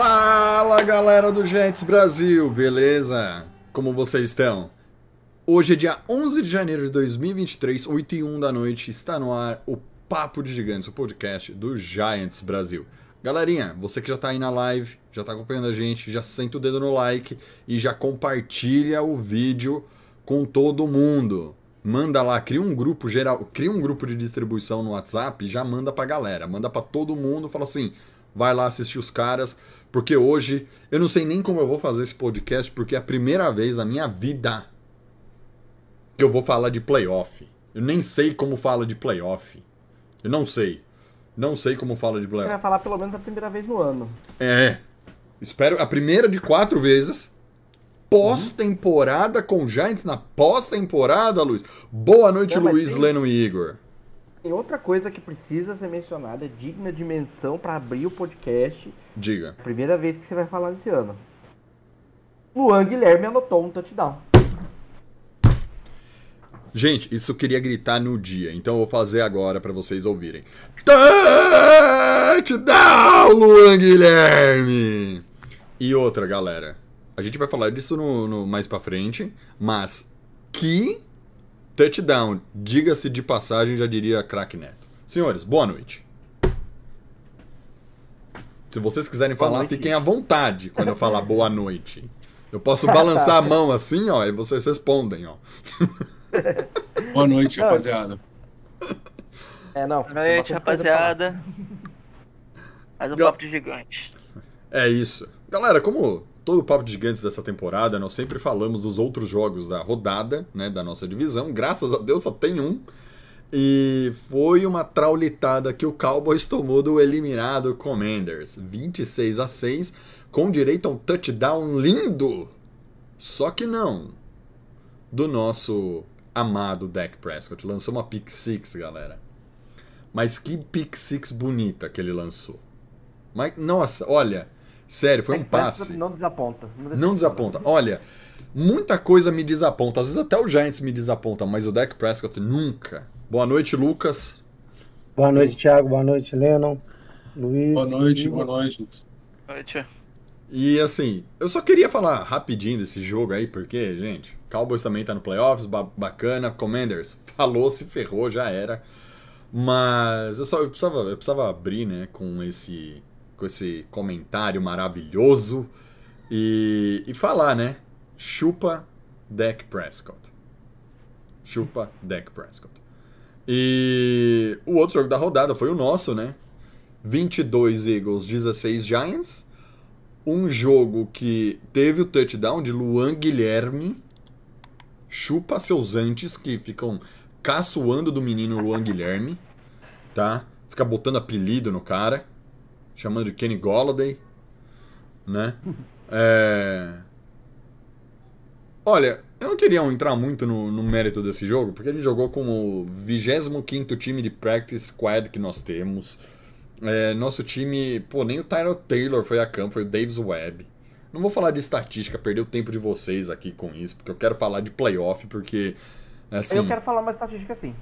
Fala galera do Giants Brasil, beleza? Como vocês estão? Hoje é dia 11 de janeiro de 2023, 8 e 1 da noite, está no ar o Papo de Gigantes, o podcast do Giants Brasil. Galerinha, você que já tá aí na live, já tá acompanhando a gente, já senta o dedo no like e já compartilha o vídeo com todo mundo. Manda lá, cria um grupo geral, cria um grupo de distribuição no WhatsApp e já manda pra galera, manda pra todo mundo, fala assim: vai lá assistir os caras, porque hoje eu não sei nem como eu vou fazer esse podcast, porque é a primeira vez na minha vida que eu vou falar de playoff. Eu nem sei como fala de playoff. Eu não sei. Não sei como fala de Você playoff. vai falar pelo menos a primeira vez no ano. É. Espero a primeira de quatro vezes. Pós-temporada com Giants na pós-temporada, Luiz. Boa noite, Não, Luiz, tem- Leno e Igor. Tem outra coisa que precisa ser mencionada, é digna de menção pra abrir o podcast. Diga. Primeira vez que você vai falar esse ano. Luan Guilherme anotou um touchdown. Gente, isso eu queria gritar no dia, então eu vou fazer agora pra vocês ouvirem. Touchdown, Luan Guilherme! E outra, galera. A gente vai falar disso no, no- mais pra frente, mas que touchdown, diga-se de passagem, já diria craque Neto. Senhores, boa noite. Se vocês quiserem Boa falar, noite. fiquem à vontade quando eu falar boa noite. Eu posso balançar a mão assim, ó, e vocês respondem, ó. Boa noite, Não. rapaziada. É, não. Boa noite, rapaziada. Mais um Gal- papo de gigante. É isso. Galera, como todo o papo de gigantes dessa temporada, nós sempre falamos dos outros jogos da rodada, né, da nossa divisão. Graças a Deus só tem um. E foi uma traulitada que o Cowboys tomou do eliminado Commanders, 26 a 6, com direito a um touchdown lindo. Só que não. Do nosso amado Dak Prescott. Lançou uma pick six, galera. Mas que pick six bonita que ele lançou. Mas, nossa, olha, sério, foi um passe. Não desaponta. Não desaponta. Olha, muita coisa me desaponta. Às vezes até o Giants me desaponta, mas o Dak Prescott nunca. Boa noite, Lucas. Boa noite, Thiago. Boa noite, Lennon. Luiz. Boa noite, boa noite. Boa noite. E assim, eu só queria falar rapidinho desse jogo aí, porque, gente, Cowboys também tá no playoffs, ba- bacana. Commanders falou, se ferrou, já era. Mas eu só eu precisava, eu precisava abrir, né, com esse com esse comentário maravilhoso e, e falar, né? Chupa Dak Prescott. Chupa Dak Prescott. E o outro jogo da rodada foi o nosso, né? 22 Eagles, 16 Giants. Um jogo que teve o touchdown de Luan Guilherme. Chupa seus antes que ficam caçoando do menino Luan Guilherme, tá? Fica botando apelido no cara, chamando de Kenny Golladay, né? É... Olha, eu não queria entrar muito no, no mérito desse jogo, porque ele jogou com o 25º time de practice squad que nós temos. É, nosso time, pô, nem o Tyrell Taylor foi a campo, foi o Davis Webb. Não vou falar de estatística, perder o tempo de vocês aqui com isso, porque eu quero falar de playoff, porque, assim... Eu quero falar uma estatística assim.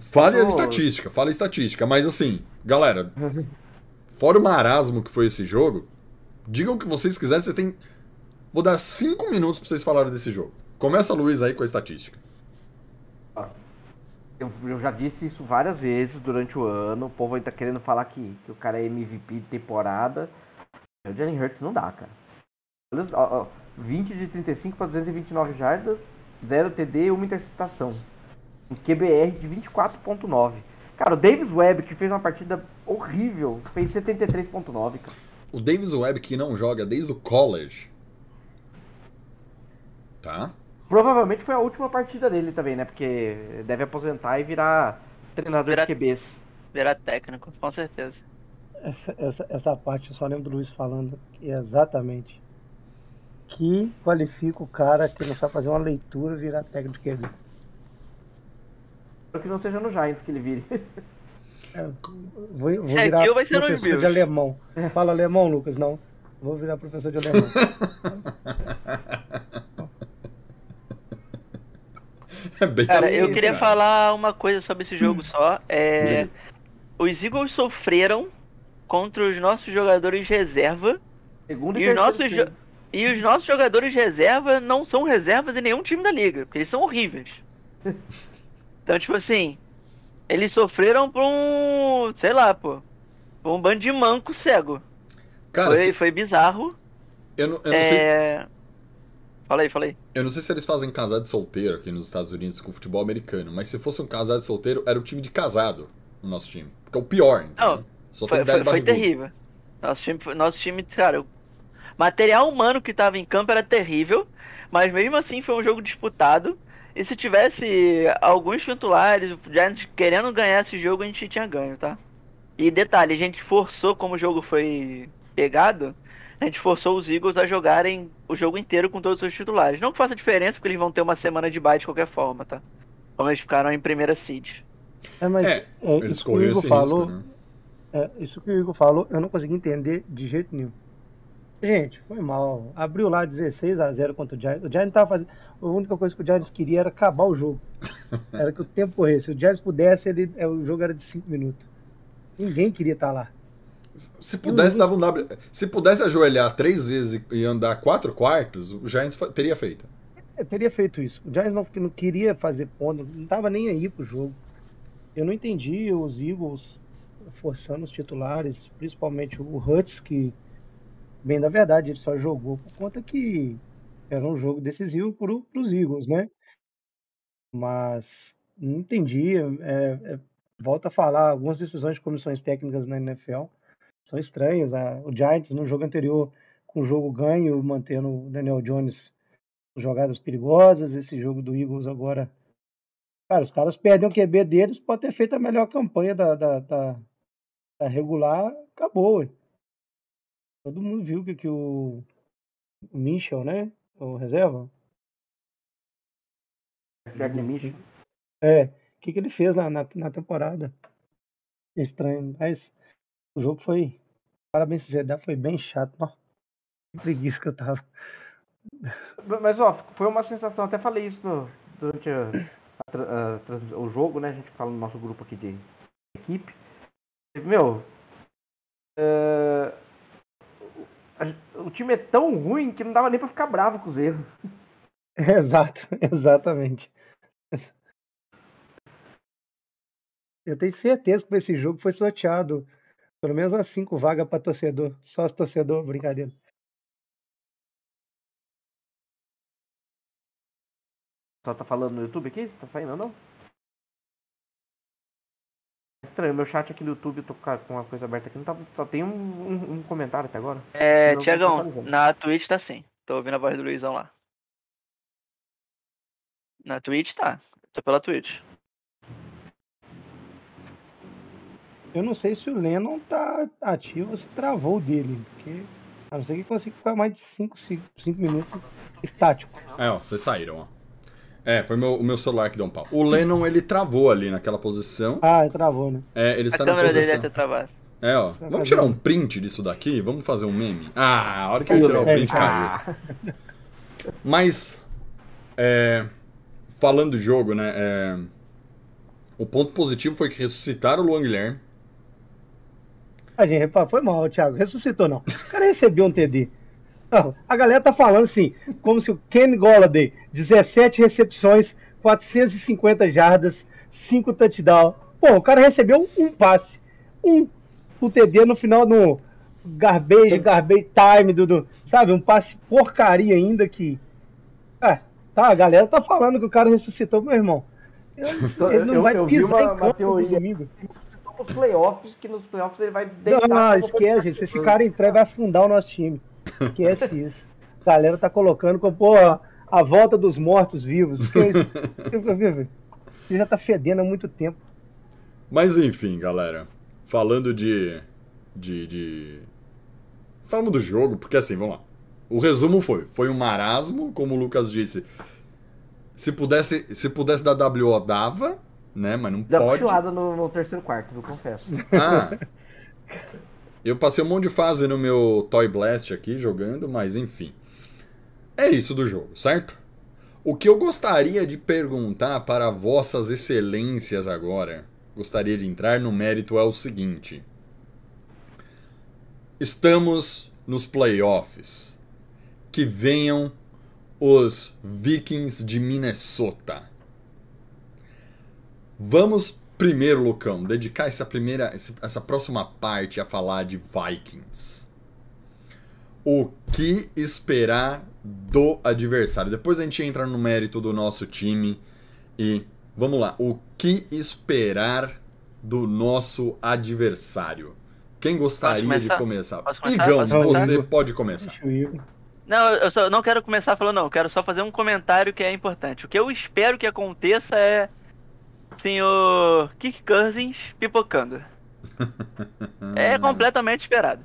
Fale a Oh. estatística, fale a estatística, mas assim, galera, fora o marasmo que foi esse jogo, digam o que vocês quiserem, vocês têm. Vou dar cinco minutos pra vocês falarem desse jogo. Começa, Luiz, aí com a estatística. Eu, eu já disse isso várias vezes durante o ano. O povo aí tá querendo falar que, que o cara é MVP de temporada. O Jalen Hurts não dá, cara. Olha, ó, ó, 20 de 35 para 229 jardas, 0 TD e uma interceptação. Um QBR de 24.9. Cara, o Davis Webb, que fez uma partida horrível, fez 73.9, cara. O Davis Webb, que não joga desde o college. Tá? Provavelmente foi a última partida dele também, né? Porque deve aposentar e virar treinador Virar- de QBs. Virar técnico, com certeza. Essa, essa, essa parte eu só lembro do Luiz falando exatamente que qualifica o cara que não sabe fazer uma leitura e virar técnico de QB? Espero que não seja no Giants que ele vire. É, vou, vou É, virar Gil vai ser nos professor de alemão. Fala alemão, Lucas? Não. Vou virar professor de alemão. É bem Cara, assim, eu queria cara. falar uma coisa sobre esse jogo só. É, os Eagles sofreram contra os nossos jogadores reserva Segundo e os nossos, jo- e os nossos jogadores reserva não são reservas em nenhum time da liga, porque eles são horríveis. Então, tipo assim, eles sofreram por um, sei lá, pô, por um bando de manco cego. Cara, Foi, se- foi bizarro. eu não, eu não sei. É... Fala aí, fala aí. Eu não sei se eles fazem casado de solteiro aqui nos Estados Unidos com futebol americano, mas se fosse um casado de solteiro, era o time de casado no nosso time. Porque é o pior, entendeu? Não, Só tem Foi, velho foi, foi terrível. Nosso time, nosso time, cara, o material humano que tava em campo era terrível, mas mesmo assim foi um jogo disputado. E se tivesse alguns titulares, o Giants querendo ganhar esse jogo, a gente tinha ganho, tá? E detalhe, a gente forçou, como o jogo foi pegado, a gente forçou os Eagles a jogarem o jogo inteiro com todos os seus titulares. Não que faça diferença, porque eles vão ter uma semana de bye de qualquer forma, tá? Como eles ficaram em primeira seed. É, mas É, é, eles isso que o Igor falou, risco, né? é, isso que o Igor falou, eu não consegui entender de jeito nenhum. Gente, foi mal. Abriu lá 16 a 0 contra o Giants. O Giants tava fazendo. A única coisa que o Giants queria era acabar o jogo. Era que o tempo corresse. Se o Giants pudesse, ele, é, o jogo era de 5 minutos. Ninguém queria estar lá. Se pudesse, dava um W. Se pudesse ajoelhar três vezes e andar quatro quartos, o Giants teria feito. Eu teria feito isso. O Giants não, não queria fazer ponto, não tava nem aí pro jogo. Eu não entendi os Eagles forçando os titulares, principalmente o Hutz, que, bem da verdade, ele só jogou por conta que era um jogo decisivo pro, pros Eagles, né? Mas não entendi. é, é, volta a falar, algumas decisões de comissões técnicas na NFL são estranhas. A- o Giants, no jogo anterior, com o jogo ganho, mantendo o Daniel Jones jogadas perigosas. Esse jogo do Eagles agora. Cara, os caras perdem o QB deles, pode ter feito a melhor campanha da, da, da, da regular, acabou. ué. Todo mundo viu que, que o, Mitchell, né? O reserva? Jack Mitchell. É, o que, que ele fez na, na, na temporada? Estranho, mas o jogo foi, parabéns sincero, foi bem chato. Nossa, que preguiça que eu tava. Mas ó, foi uma sensação, até falei isso no- durante a, a a o jogo, né? A gente fala no nosso grupo aqui de equipe. Meu, é, a- o time é tão ruim que não dava nem pra ficar bravo com os erros. Exato, exatamente. Eu tenho certeza que esse jogo foi sorteado pelo menos umas cinco vagas para torcedor. Sócio torcedor, brincadeira. Só tá falando no YouTube aqui? Tá saindo não? Estranho, meu chat aqui no YouTube, eu tô com uma coisa aberta aqui, não tá, só tem um, um- um comentário até agora. É, Tiagão, tá na Twitch tá sim. Tô ouvindo a voz do Luizão lá. Na Twitch tá. Tô pela Twitch. Eu não sei se o Lennon tá ativo ou se travou dele. Porque a não ser que consiga ficar mais de 5 minutos estático. É, ó, vocês saíram, ó. É, foi meu, o meu celular que deu um pau. O Lennon, ele travou ali naquela posição. Ah, travou, né? É, ele A está na câmera dele posição. deve ter travado. É, ó. Vamos tirar um print disso daqui? Vamos fazer um meme? Ah, a hora que eu tirar o print caiu. Mas, é, falando do jogo, né? é, o ponto positivo foi que ressuscitaram o Luan Guilherme. A gente, foi mal, Thiago. Ressuscitou, não. O cara recebeu um TD. Não, a galera tá falando assim, como se o Kenny Golladay, 17 recepções, 450 jardas, 5 touchdowns. Pô, o cara recebeu um passe. Um. O TD no final no garbage, garbage time, do, do- sabe? Um passe porcaria ainda que... É, tá, a galera tá falando que o cara ressuscitou, meu irmão. Ele, ele não Eu- vai eu pisar uma- em uma campo teoria. domingo. Os playoffs, que nos playoffs ele vai Não, não, esquece, gente. Se esse cara entrar, vai afundar o nosso time. Esquece isso. A galera tá colocando como, pô, a volta dos mortos-vivos. Ele já tá fedendo há muito tempo. Mas enfim, galera. Falando de. de. de... Falamos do jogo, porque assim, vamos lá. O resumo foi, foi um marasmo, como o Lucas disse. Se pudesse, se pudesse dar WO, dava, né? Mas não uma pode. cochilada no, no terceiro quarto, eu confesso. Ah, eu passei um monte de fase no meu Toy Blast aqui jogando, mas enfim. É isso do jogo, certo? O que eu gostaria de perguntar para vossas excelências agora, gostaria de entrar no mérito é o seguinte. Estamos nos playoffs. Que venham os Vikings de Minnesota. Vamos primeiro, Lucão, dedicar essa primeira, essa próxima parte a falar de Vikings. O que esperar do adversário? Depois a gente entra no mérito do nosso time e vamos lá. O que esperar do nosso adversário? Quem gostaria Posso de começar? começar? Começar? Igão, começar? você pode começar. Não, eu só não quero começar falando, não. Eu quero só fazer um comentário que é importante. O que eu espero que aconteça é senhor Kirk Cousins pipocando. É completamente esperado.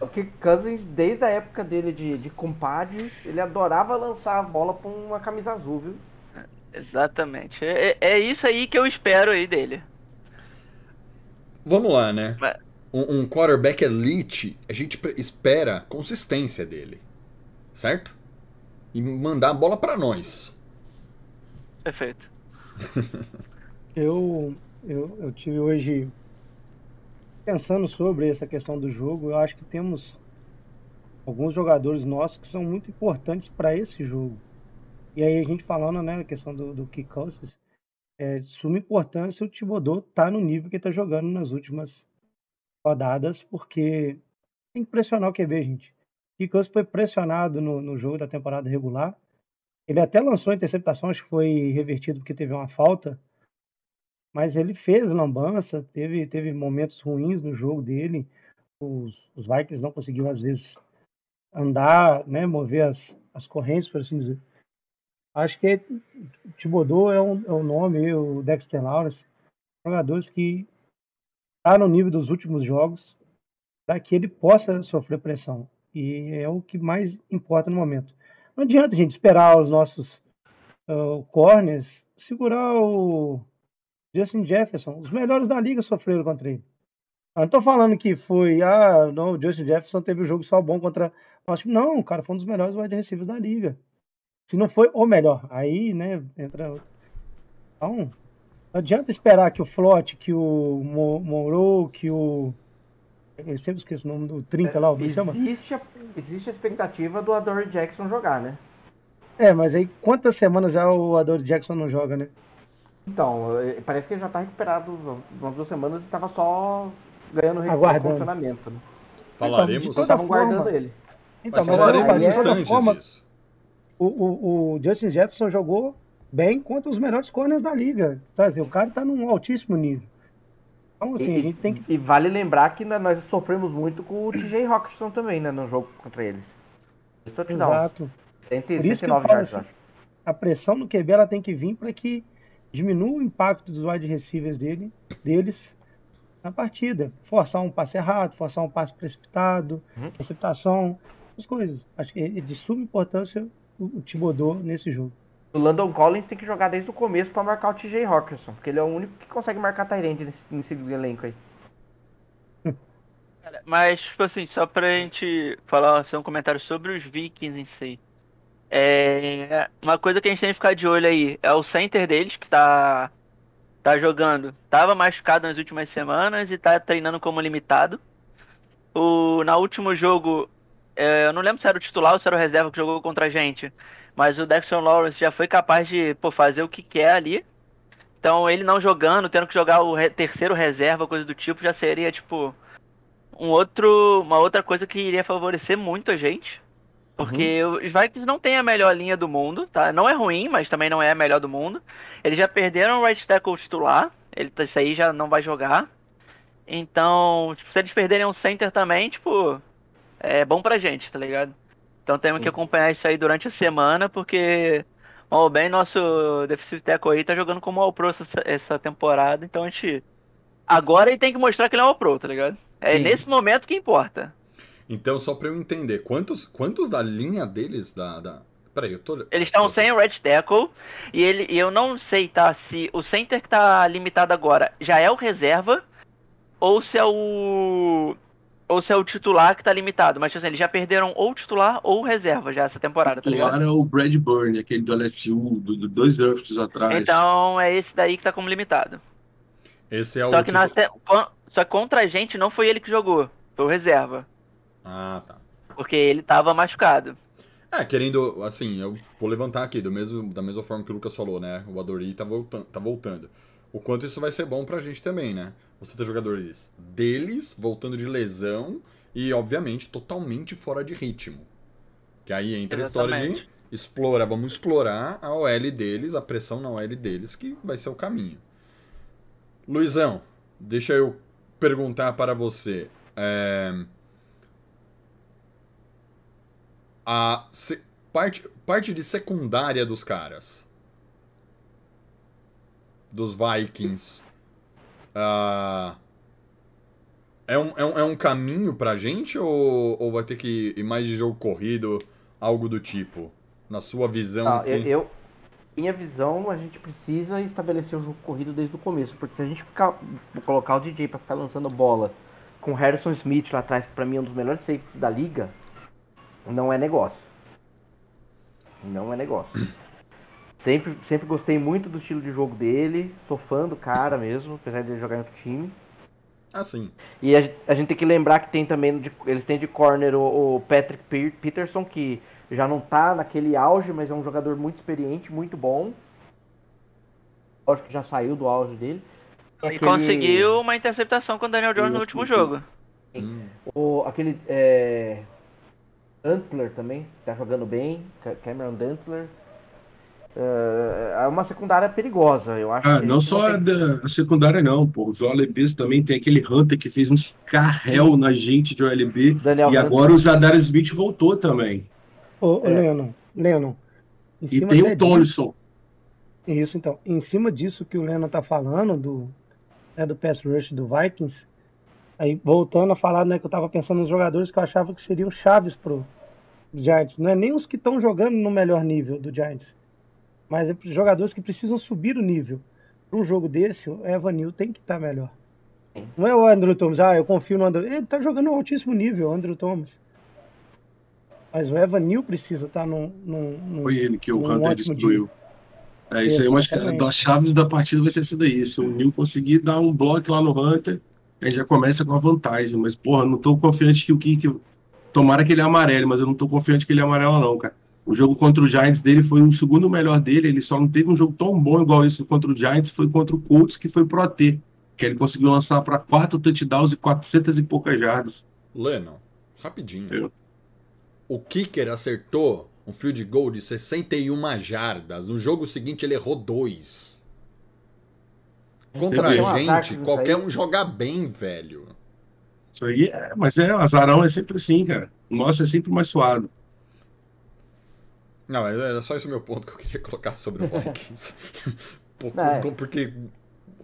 O Kirk Cousins, desde a época dele de, de compadre, ele adorava lançar a bola pra uma camisa azul, viu? Exatamente. É, é- é isso aí que eu espero aí dele. Vamos lá, né? Mas- Um, um quarterback elite, a gente espera a consistência dele, certo? E mandar a bola pra nós. Perfeito. Eu, eu, eu tive hoje pensando sobre essa questão do jogo. Eu acho que temos alguns jogadores nossos que são muito importantes para esse jogo. E aí a gente falando, né, na questão do, do kick é de suma importância o Thibodeau tá no nível que ele tá jogando nas últimas rodadas, porque tem que pressionar o QB, gente. O Kick Cousins foi pressionado no, no jogo da temporada regular. Ele até lançou a interceptação, acho que foi revertido porque teve uma falta. Mas ele fez lambança, teve, teve momentos ruins no jogo dele. Os, os Vikings não conseguiam, às vezes, andar, né, mover as, as correntes, por assim dizer. Acho que o Thibodeau é um, é um nome, o Dexter Lawrence, jogadores que está no nível dos últimos jogos para que ele possa sofrer pressão. E é o que mais importa no momento. Não adianta, gente, esperar os nossos uh, corners segurar o Justin Jefferson. Os melhores da liga sofreram contra ele. Eu não tô falando que foi, ah, não, o Justin Jefferson teve um jogo só bom contra. Nosso time. Não, o cara foi um dos melhores wide receivers da liga. Se não foi o melhor, aí, né, entra. Então, não adianta esperar que o Flot, que o Mo- Moreau, que o. Eu sempre esqueço o nome do 30 lá, como chama? Existe a, existe a expectativa do Adore Jackson jogar, né? É, mas aí quantas semanas já o Adore Jackson não joga, né? Então, eh, parece que ele já tá recuperado umas duas semanas e tava só ganhando ritmo de Aguardando. condicionamento. Né? Falaremos, de Eles toda estavam forma- guardando ele. Então, mas mas falaremos toda instantes forma, disso. o, o, o Justin Jefferson jogou bem contra os melhores corners da liga. Tá? assim, O cara tá num altíssimo nível. Então, assim, a gente tem que. E vale lembrar que né, nós sofremos muito com o TJ Hawkinson também, né, no jogo contra eles. Isso uns Exato. 100, Por isso que eu 109 falo yards, eu assim, a pressão no QB ela tem que vir para que diminua o impacto dos wide receivers dele, deles na partida. Forçar um passe errado, forçar um passe precipitado, Uhum. interceptação, essas coisas. Acho que é de suma importância o, o Thibodeau nesse jogo. O Landon Collins tem que jogar desde o começo pra marcar o TJ Hawkinson, porque ele é o único que consegue marcar Tyrande nesse, nesse elenco aí. Mas, tipo assim, só pra gente falar assim, um comentário sobre os Vikings em si. É, uma coisa que a gente tem que ficar de olho aí é o center deles, que tá, tá jogando. Tava machucado nas últimas semanas e tá treinando como limitado. O, na último jogo, é, eu não lembro se era o titular ou se era o reserva que jogou contra a gente. Mas o Dexter Lawrence já foi capaz de pô, fazer o que quer ali. Então ele não jogando, tendo que jogar o re- terceiro reserva, coisa do tipo, já seria tipo um outro, uma outra coisa que iria favorecer muito a gente. Porque os Vikings não têm a melhor linha do mundo, tá? Não é ruim, mas também não é a melhor do mundo. Eles já perderam o right tackle titular, ele, isso aí já não vai jogar. Então, tipo, se eles perderem um center também, tipo, é bom pra gente, tá ligado? Então temos que acompanhar isso aí durante a semana, porque mal bem nosso defensive tackle aí tá jogando como All-Pro essa, essa temporada, então a gente... Agora ele tem que mostrar que ele é All-Pro, tá ligado? É Sim. nesse momento que importa. Então, só pra eu entender, quantos, quantos da linha deles, da... da... Peraí, eu tô... Eles estão sem o Red Tackle e ele, e eu não sei, tá, se o center que tá limitado agora já é o reserva ou se é o ou se é o titular que tá limitado. Mas assim, eles já perderam ou o titular ou o reserva já essa temporada, tá ligado? Titular é o Brad Burn, aquele do LSU, do, do dois drafts atrás. Então é esse daí que tá como limitado. Esse é o... Só que, na, titu- se- con- só que contra a gente não foi ele que jogou, foi o reserva. Ah, tá. Porque ele tava machucado. É, querendo, assim, eu vou levantar aqui, do mesmo, da mesma forma que o Lucas falou, né? O Adori tá voltando, tá voltando. O quanto isso vai ser bom pra gente também, né? Você ter jogadores deles, voltando de lesão e, obviamente, totalmente fora de ritmo. Que aí entra a história de Exatamente. explora, vamos explorar a OL deles, a pressão na OL deles, que vai ser o caminho. Luizão, deixa eu perguntar para você. é, a parte, parte de secundária dos caras. Dos Vikings. ah, é, um, é, um, é um caminho pra gente ou, ou vai ter que ir mais de jogo corrido, algo do tipo? Na sua visão. Ah, que- eu, eu- minha visão, a gente precisa estabelecer o jogo corrido desde o começo, porque se a gente ficar, colocar o DJ pra ficar lançando bola com o Harrison Smith lá atrás, que pra mim é um dos melhores safeties da liga, não é negócio. Não é negócio. Sempre, sempre gostei muito do estilo de jogo dele, sou fã do cara mesmo, apesar de ele jogar em outro time. Ah, sim. E a, a gente tem que lembrar que tem também, de- eles têm de corner o, o Patrick Pe- Peterson, que já não tá naquele auge, mas é um jogador muito experiente, muito bom. Acho que já saiu do auge dele. Tem E aquele- conseguiu uma interceptação com o Daniel Jones no último jogo. Hum. O, aquele é, Antler também, tá jogando bem, Ca- Cameron Dantler. É, é uma secundária perigosa, eu acho. Ah, que não só a, tem- da, a secundária, não, pô. Os OLBs também tem aquele Hunter que fez uns carréu na gente de OLB. Daniel e Hunter. agora o Zadar Smith voltou também. Ô, É. Lennon, Lennon. E tem o Tolson. Isso, então. Em cima disso que o Lennon tá falando, do, né, do pass rush do Vikings, aí voltando a falar, né, que eu tava pensando nos jogadores que eu achava que seriam chaves pro Giants. Não é nem os que estão jogando no melhor nível do Giants, mas é jogadores que precisam subir o nível. Para um jogo desse, o Evan Neal tem que estar melhor. Não é o Andrew Thomas, ah, eu confio no Andrew. Ele tá jogando no altíssimo nível, o Andrew Thomas. Mas o Evan Neal precisa estar num, num, num, Foi ele que o Hunter destruiu. É isso aí, mas Exatamente. das chaves da partida vai ser isso daí. Se o Neil conseguir dar um bloco lá no Hunter, aí já começa com a vantagem. Mas, porra, não tô confiante que o Kick. Tomara que ele é amarelo, mas eu não tô confiante que ele é amarelo, não, cara. O jogo contra o Giants dele foi o segundo melhor dele. Ele só não teve um jogo tão bom igual esse contra o Giants. Foi contra o Colts, que foi pro AT. Que ele conseguiu lançar para quatro touchdowns e 400 e poucas jardas. Lennon, rapidinho. Eu- O kicker acertou um field goal de 61 jardas. No jogo seguinte ele errou dois. Contra Tem a gente, qualquer um joga bem, velho. Isso aí é, mas é, o azarão é sempre assim, cara. O nosso é sempre mais suado. Não, era só esse o meu ponto que eu queria colocar sobre o Vikings. Não, é. Porque.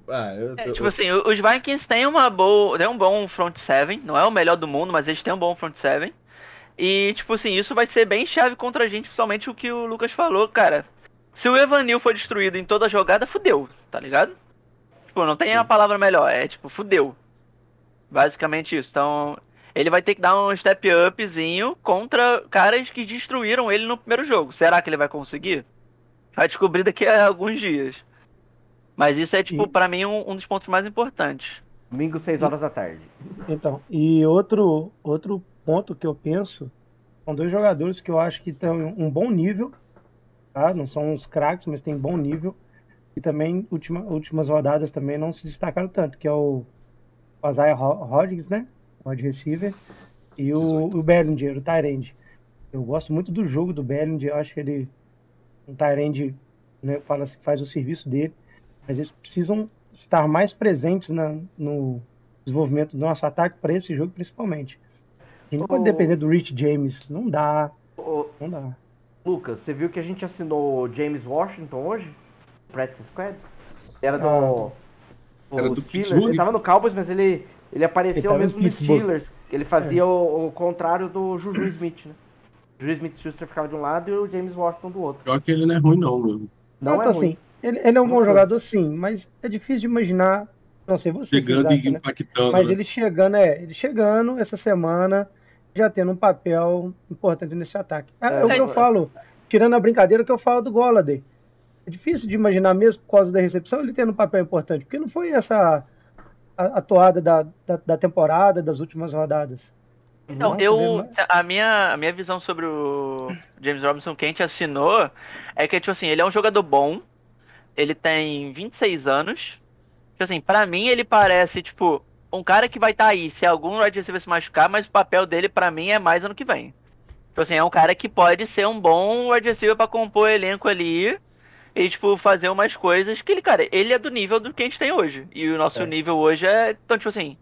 Ah, eu- É, eu- tipo assim, o- os Vikings têm uma boa, têm um bom front seven, não é o melhor do mundo, mas eles têm um bom front seven. E tipo assim, isso vai ser bem chave contra a gente, principalmente o que o Lucas falou, cara. Se o Evanil for destruído em toda a jogada, fudeu, tá ligado? Tipo, não tem a palavra melhor, é tipo, fudeu. Basicamente isso. Então, ele vai ter que dar um step upzinho contra caras que destruíram ele no primeiro jogo. Será que ele vai conseguir? Vai descobrir daqui a alguns dias. Mas isso é, tipo, E- pra mim, um, um dos pontos mais importantes. Domingo, 6 horas da tarde. Então, e outro, outro ponto que eu penso, são dois jogadores que eu acho que estão em um bom nível, tá? Não são uns craques, mas tem bom nível. E também, última, últimas rodadas também não se destacaram tanto, que é o Isaiah Ho- Hodgins, né? Wide receiver. E o, o Bellinger, o Tyrande. Eu gosto muito do jogo do Bellinger, eu acho que ele, um Tyrande, né, fala, faz o serviço dele. Mas eles precisam estar mais presentes na, no desenvolvimento do nosso ataque para esse jogo, principalmente. A gente não pode depender do Rich James. Não dá, Ô, não dá. Lucas, você viu que a gente assinou o James Washington hoje? Practice Squad? Era do. Ah. o Era do Steelers. Pittsburgh? Ele tava no Cowboys, mas ele, ele Ele apareceu em mesmo no. Steelers. Ele fazia o, o contrário do Juju Smith, né? Juju Smith-Schuster ficava de um lado e o James Washington do outro. Pior que ele não é ruim, não, meu. Não Não, é então, ruim. assim, ele, ele é um Não bom é jogador, sim, mas é difícil de imaginar. Não sei você. Chegando e né? impactando. Mas né? ele chegando, é, ele chegando essa semana, já tendo um papel importante nesse ataque. É, É, é o que eu é. falo, tirando a brincadeira que eu falo do Golladay. É difícil de imaginar, mesmo por causa da recepção, ele tendo um papel importante, porque não foi essa a, a toada da, da, da temporada, das últimas rodadas. Então, Não, eu. A minha, a minha visão sobre o James Robinson que a gente assinou é que, tipo assim, ele é um jogador bom. Ele tem 26 anos. Tipo assim, pra mim ele parece, tipo, um cara que vai estar aí se algum wide receiver se machucar, mas o papel dele, pra mim, é mais ano que vem. Tipo assim, é um cara que pode ser um bom wide receiver pra compor o elenco ali. E, tipo, fazer umas coisas que ele, cara, ele é do nível do que a gente tem hoje. E o nosso É. nível hoje é. Então, tipo assim.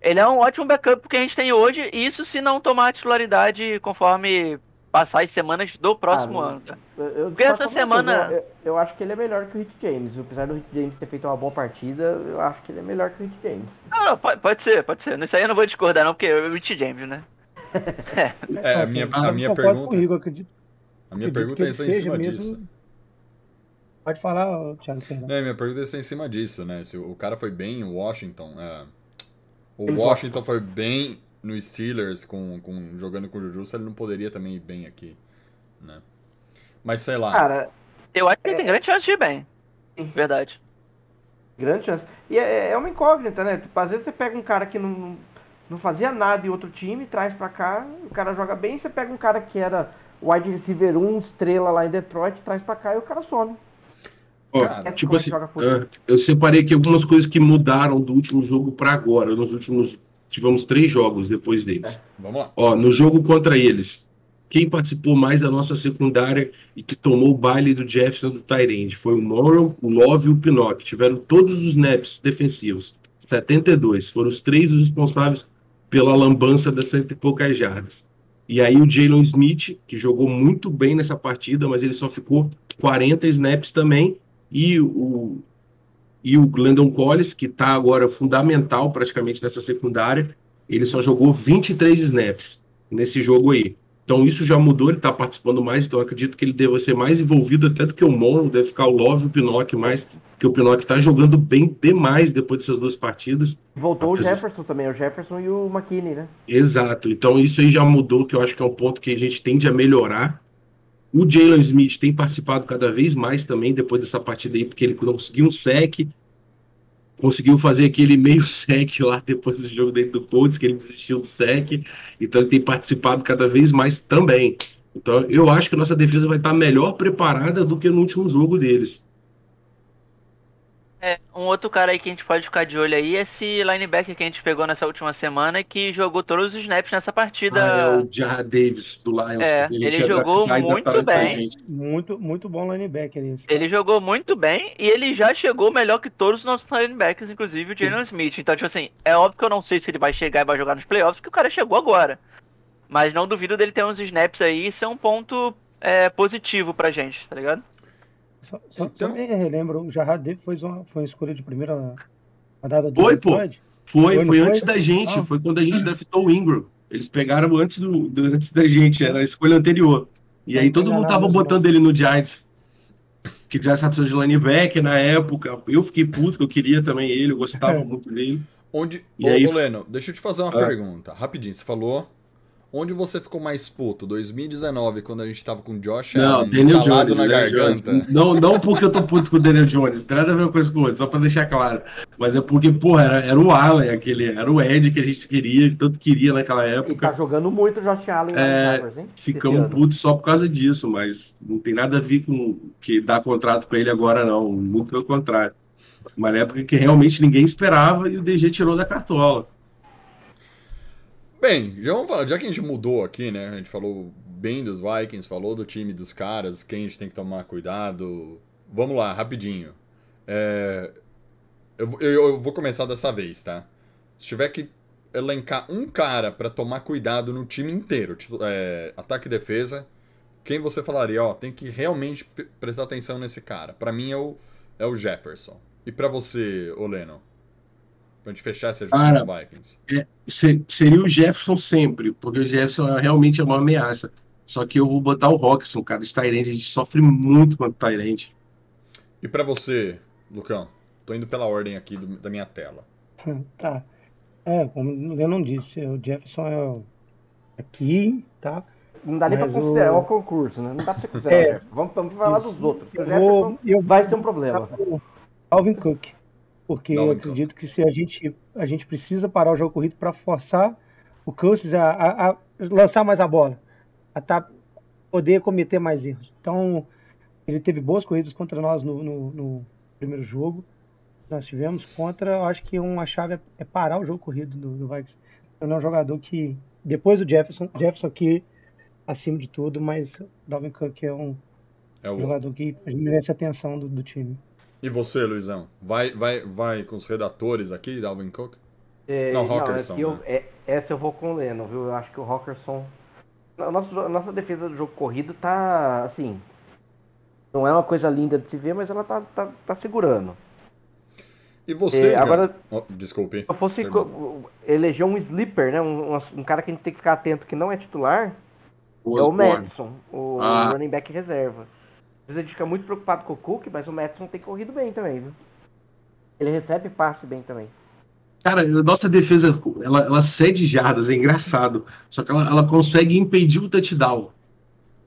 Ele é um ótimo backup que a gente tem hoje, isso se não tomar a titularidade conforme passar as semanas do próximo Ah, ano. tá? Eu, eu Porque essa semana- Eu, eu- eu acho que ele é melhor que o Rich James. Apesar do Rich James ter feito uma boa partida, eu acho que ele é melhor que o Rich James. Não, não, pode, pode ser, pode ser. Nisso aí eu não vou discordar, não, porque é o Rich James, né? É. É, a minha, Ah, a minha pergunta. com o Igor, acredito- A minha acredito pergunta é essa em cima mesmo- disso. Pode falar, Thiago, perdão. É, minha pergunta é em cima disso, né? Se o cara foi bem em Washington. é, o Washington foi bem no Steelers com, com, jogando com o Juju, se ele não poderia também ir bem aqui, né? Mas sei lá. Cara, Eu acho que ele tem grande chance de ir bem. Verdade. grande chance. E é, é uma incógnita, né? Tipo, às vezes você pega um cara que não, não fazia nada em outro time, traz pra cá, o cara joga bem, você pega um cara que era wide receiver 1, estrela lá em Detroit, traz pra cá e o cara some. Cara, tipo como assim, ah, eu separei aqui algumas coisas que mudaram do último jogo pra agora. Nos últimos. Tivemos três jogos depois deles. É. Vamos lá. Ó, no jogo contra eles, quem participou mais da nossa secundária e que tomou o baile do Jefferson do Tyrande foi o Morrow, o Love e o Pinocchio. Tiveram todos os snaps defensivos. 72. Foram os três os responsáveis pela lambança das cento e poucas jardas. E aí o Jalen Smith, que jogou muito bem nessa partida, mas ele só ficou 40 snaps também. E o, e o Glendon Collins, que está agora fundamental praticamente nessa secundária, ele só jogou 23 snaps nesse jogo aí. Então isso já mudou, ele está participando mais, então acredito que ele deva ser mais envolvido até do que o Monroe, deve ficar o Love e o Pinocchio mais, porque o Pinocchio está jogando bem demais depois dessas duas partidas. Voltou o Apesar- Jefferson também, o Jefferson e o McKinney, né? Exato. Então isso aí já mudou, que eu acho que é um ponto que a gente tende a melhorar. O Jalen Smith tem participado cada vez mais também depois dessa partida aí, porque ele conseguiu um sec, conseguiu fazer aquele meio sec lá depois do jogo dentro do Colts, que ele desistiu do sec. Então ele tem participado cada vez mais também. Então eu acho que nossa defesa vai estar melhor preparada do que no último jogo deles. É, um outro cara aí que a gente pode ficar de olho aí é esse linebacker que a gente pegou nessa última semana e que jogou todos os snaps nessa partida. Ah, é o Jarrah Davis do Lions. É, ele que é jogou muito bem. Muito, muito bom linebacker esse. Ele jogou muito bem e ele já chegou melhor que todos os nossos linebackers, inclusive o Jalen Smith. Então, tipo assim, é óbvio que eu não sei se ele vai chegar e vai jogar nos playoffs, porque o cara chegou agora. Mas não duvido dele ter uns snaps aí e ser um ponto é, positivo pra gente, tá ligado? Só, só, Então- só me relembro, o Jarrad foi uma, foi uma escolha de primeira rodada do Foi, pô. Foi, Foi, foi, antes da gente, Ah. foi quando a gente draftou o Ingram. Eles pegaram antes, do, do- antes da gente, era a escolha anterior. E aí Não todo mundo tava botando ele no Giants. Que já precisava de linebacker na época. Eu fiquei puto, que eu queria também ele, eu gostava muito dele. Onde. E Ô, aí- Leno, deixa eu te fazer uma Ah. pergunta. Rapidinho, você falou. Onde você ficou mais puto? 2019, quando a gente tava com o Josh Não, Allen Daniel Jones. na Daniel garganta? Jones. Não, não porque eu tô puto com o Daniel Jones, não tem nada a ver uma coisa com outra, só pra deixar claro. Mas é porque, porra, era, era o Allen, aquele, era o Ed que a gente queria, que tanto queria naquela época. tá jogando muito o Josh Allen É, hein? Ficamos putos só por causa disso, mas não tem nada a ver com que dar contrato pra ele agora, não. Muito pelo contrário. Uma época que realmente ninguém esperava e o DG tirou da cartola. Bem, já vamos falar, já que a gente mudou aqui, né? A gente falou bem dos Vikings, falou do time dos caras, quem a gente tem que tomar cuidado. Vamos lá, rapidinho. É, eu, eu- eu vou começar dessa vez, tá? Se tiver que elencar um cara pra tomar cuidado no time inteiro, é, ataque e defesa, quem você falaria, ó, tem que realmente prestar atenção nesse cara? Pra mim é o, é o Jefferson. E pra você, Oleno? Pra gente fechar Cara, assunto do Vikings. Se- seria o Jefferson sempre, porque o Jefferson é- realmente é uma ameaça. Só que eu vou botar o Roxon, cara. Os Tyrande, a gente sofre muito com o Tyrande. E pra você, Lucão? Tô indo pela ordem aqui do- da minha tela. Tá. É, como eu não disse, o Jefferson é o- aqui, tá? Não dá nem pra Mas considerar o- o concurso, né? Não dá pra você considerar. É. Vamos, vamos falar dos outros. O Eu Jefferson vou, eu vai ter um problema. Alvin Cook. Porque Dalvin eu acredito que se a gente, a gente precisa parar o jogo corrido para forçar o Cousins a, a- a lançar mais a bola, a tá, poder cometer mais erros. Então, ele teve boas corridas contra nós no, no- no primeiro jogo. Nós tivemos contra, eu acho que uma chave é, é parar o jogo corrido do, do Vikings. Ele é um jogador que, depois do Jefferson, Jefferson aqui acima de tudo, mas Dalvin Cook é um É o... jogador que merece a atenção do, do time. E você, Luizão? Vai, vai, vai com os redatores aqui, Dalvin Cook? É, Não, Hawkinson, aqui eu- né? é- essa eu vou com o Leno, viu? Eu acho que o Hawkinson. A nossa, a nossa defesa do jogo corrido tá assim. Não é uma coisa linda de se ver, mas ela tá, tá, tá segurando. E você, É, agora- Oh, desculpe. Se eu fosse eleger um sleeper, né? Um, um- um cara que a gente tem que ficar atento que não é titular, é o. Madison, o Ah. running back reserva. Às vezes a gente fica muito preocupado com o Cook, mas o Madison tem corrido bem também, viu? Ele recebe passe bem também. Cara, a nossa defesa, ela, ela cede jardas, é engraçado. Só que ela, ela consegue impedir o touchdown.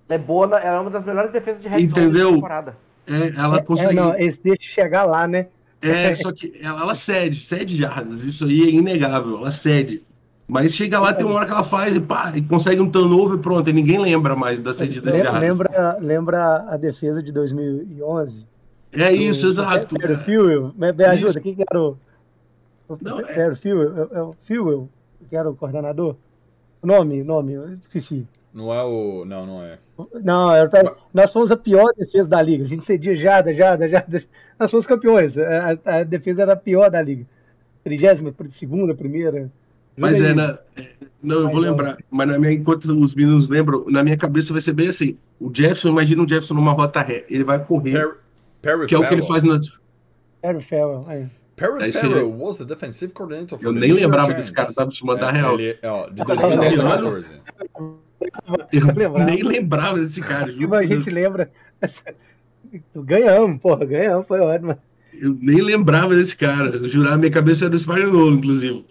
Ela é boa, na- ela é uma das melhores defesas de red da temporada. É, ela É, consegue. não, esse deixa chegar lá, né? É, só que ela, ela cede, cede jardas. Isso aí é inegável, ela cede. Mas chega lá, tem uma hora que ela faz e pá, e consegue um turnover e pronto, e ninguém lembra mais da cedida de Lem- jardas. Lembra, lembra a defesa de 2011? É isso, Do- exato. Me, me ajuda, Isso. quem que era o. o- Não, é- Era o Fuel? É, é que era o coordenador? Nome, nome, eu esqueci. Não é o. Não, não é. Não, era, nós fomos a pior defesa da liga. A gente cedia jada, jada, jada. Nós fomos campeões. A, a defesa era a pior da liga. Trigésima, segunda, primeira. Mas é, na, é, não, eu vou lembrar. Mas na minha, enquanto os meninos lembram, na minha cabeça vai ser bem assim. O Jefferson, imagina o Jefferson numa rota ré. Ele vai correr, Perry, Perry que é o que ele faz na. O Farrell. é. Perry É Farrell was the defensive coordinator for Eu the nem lembrava desse cara, tá? Te mandar É, real. Ele, ó, de 2010 a 14. Eu nem lembrava desse cara. por a gente lembra. Ganhamos, porra, ganhamos, foi ótimo. Eu nem lembrava desse cara. Eu jurava, minha cabeça era do Spider-Man, inclusive.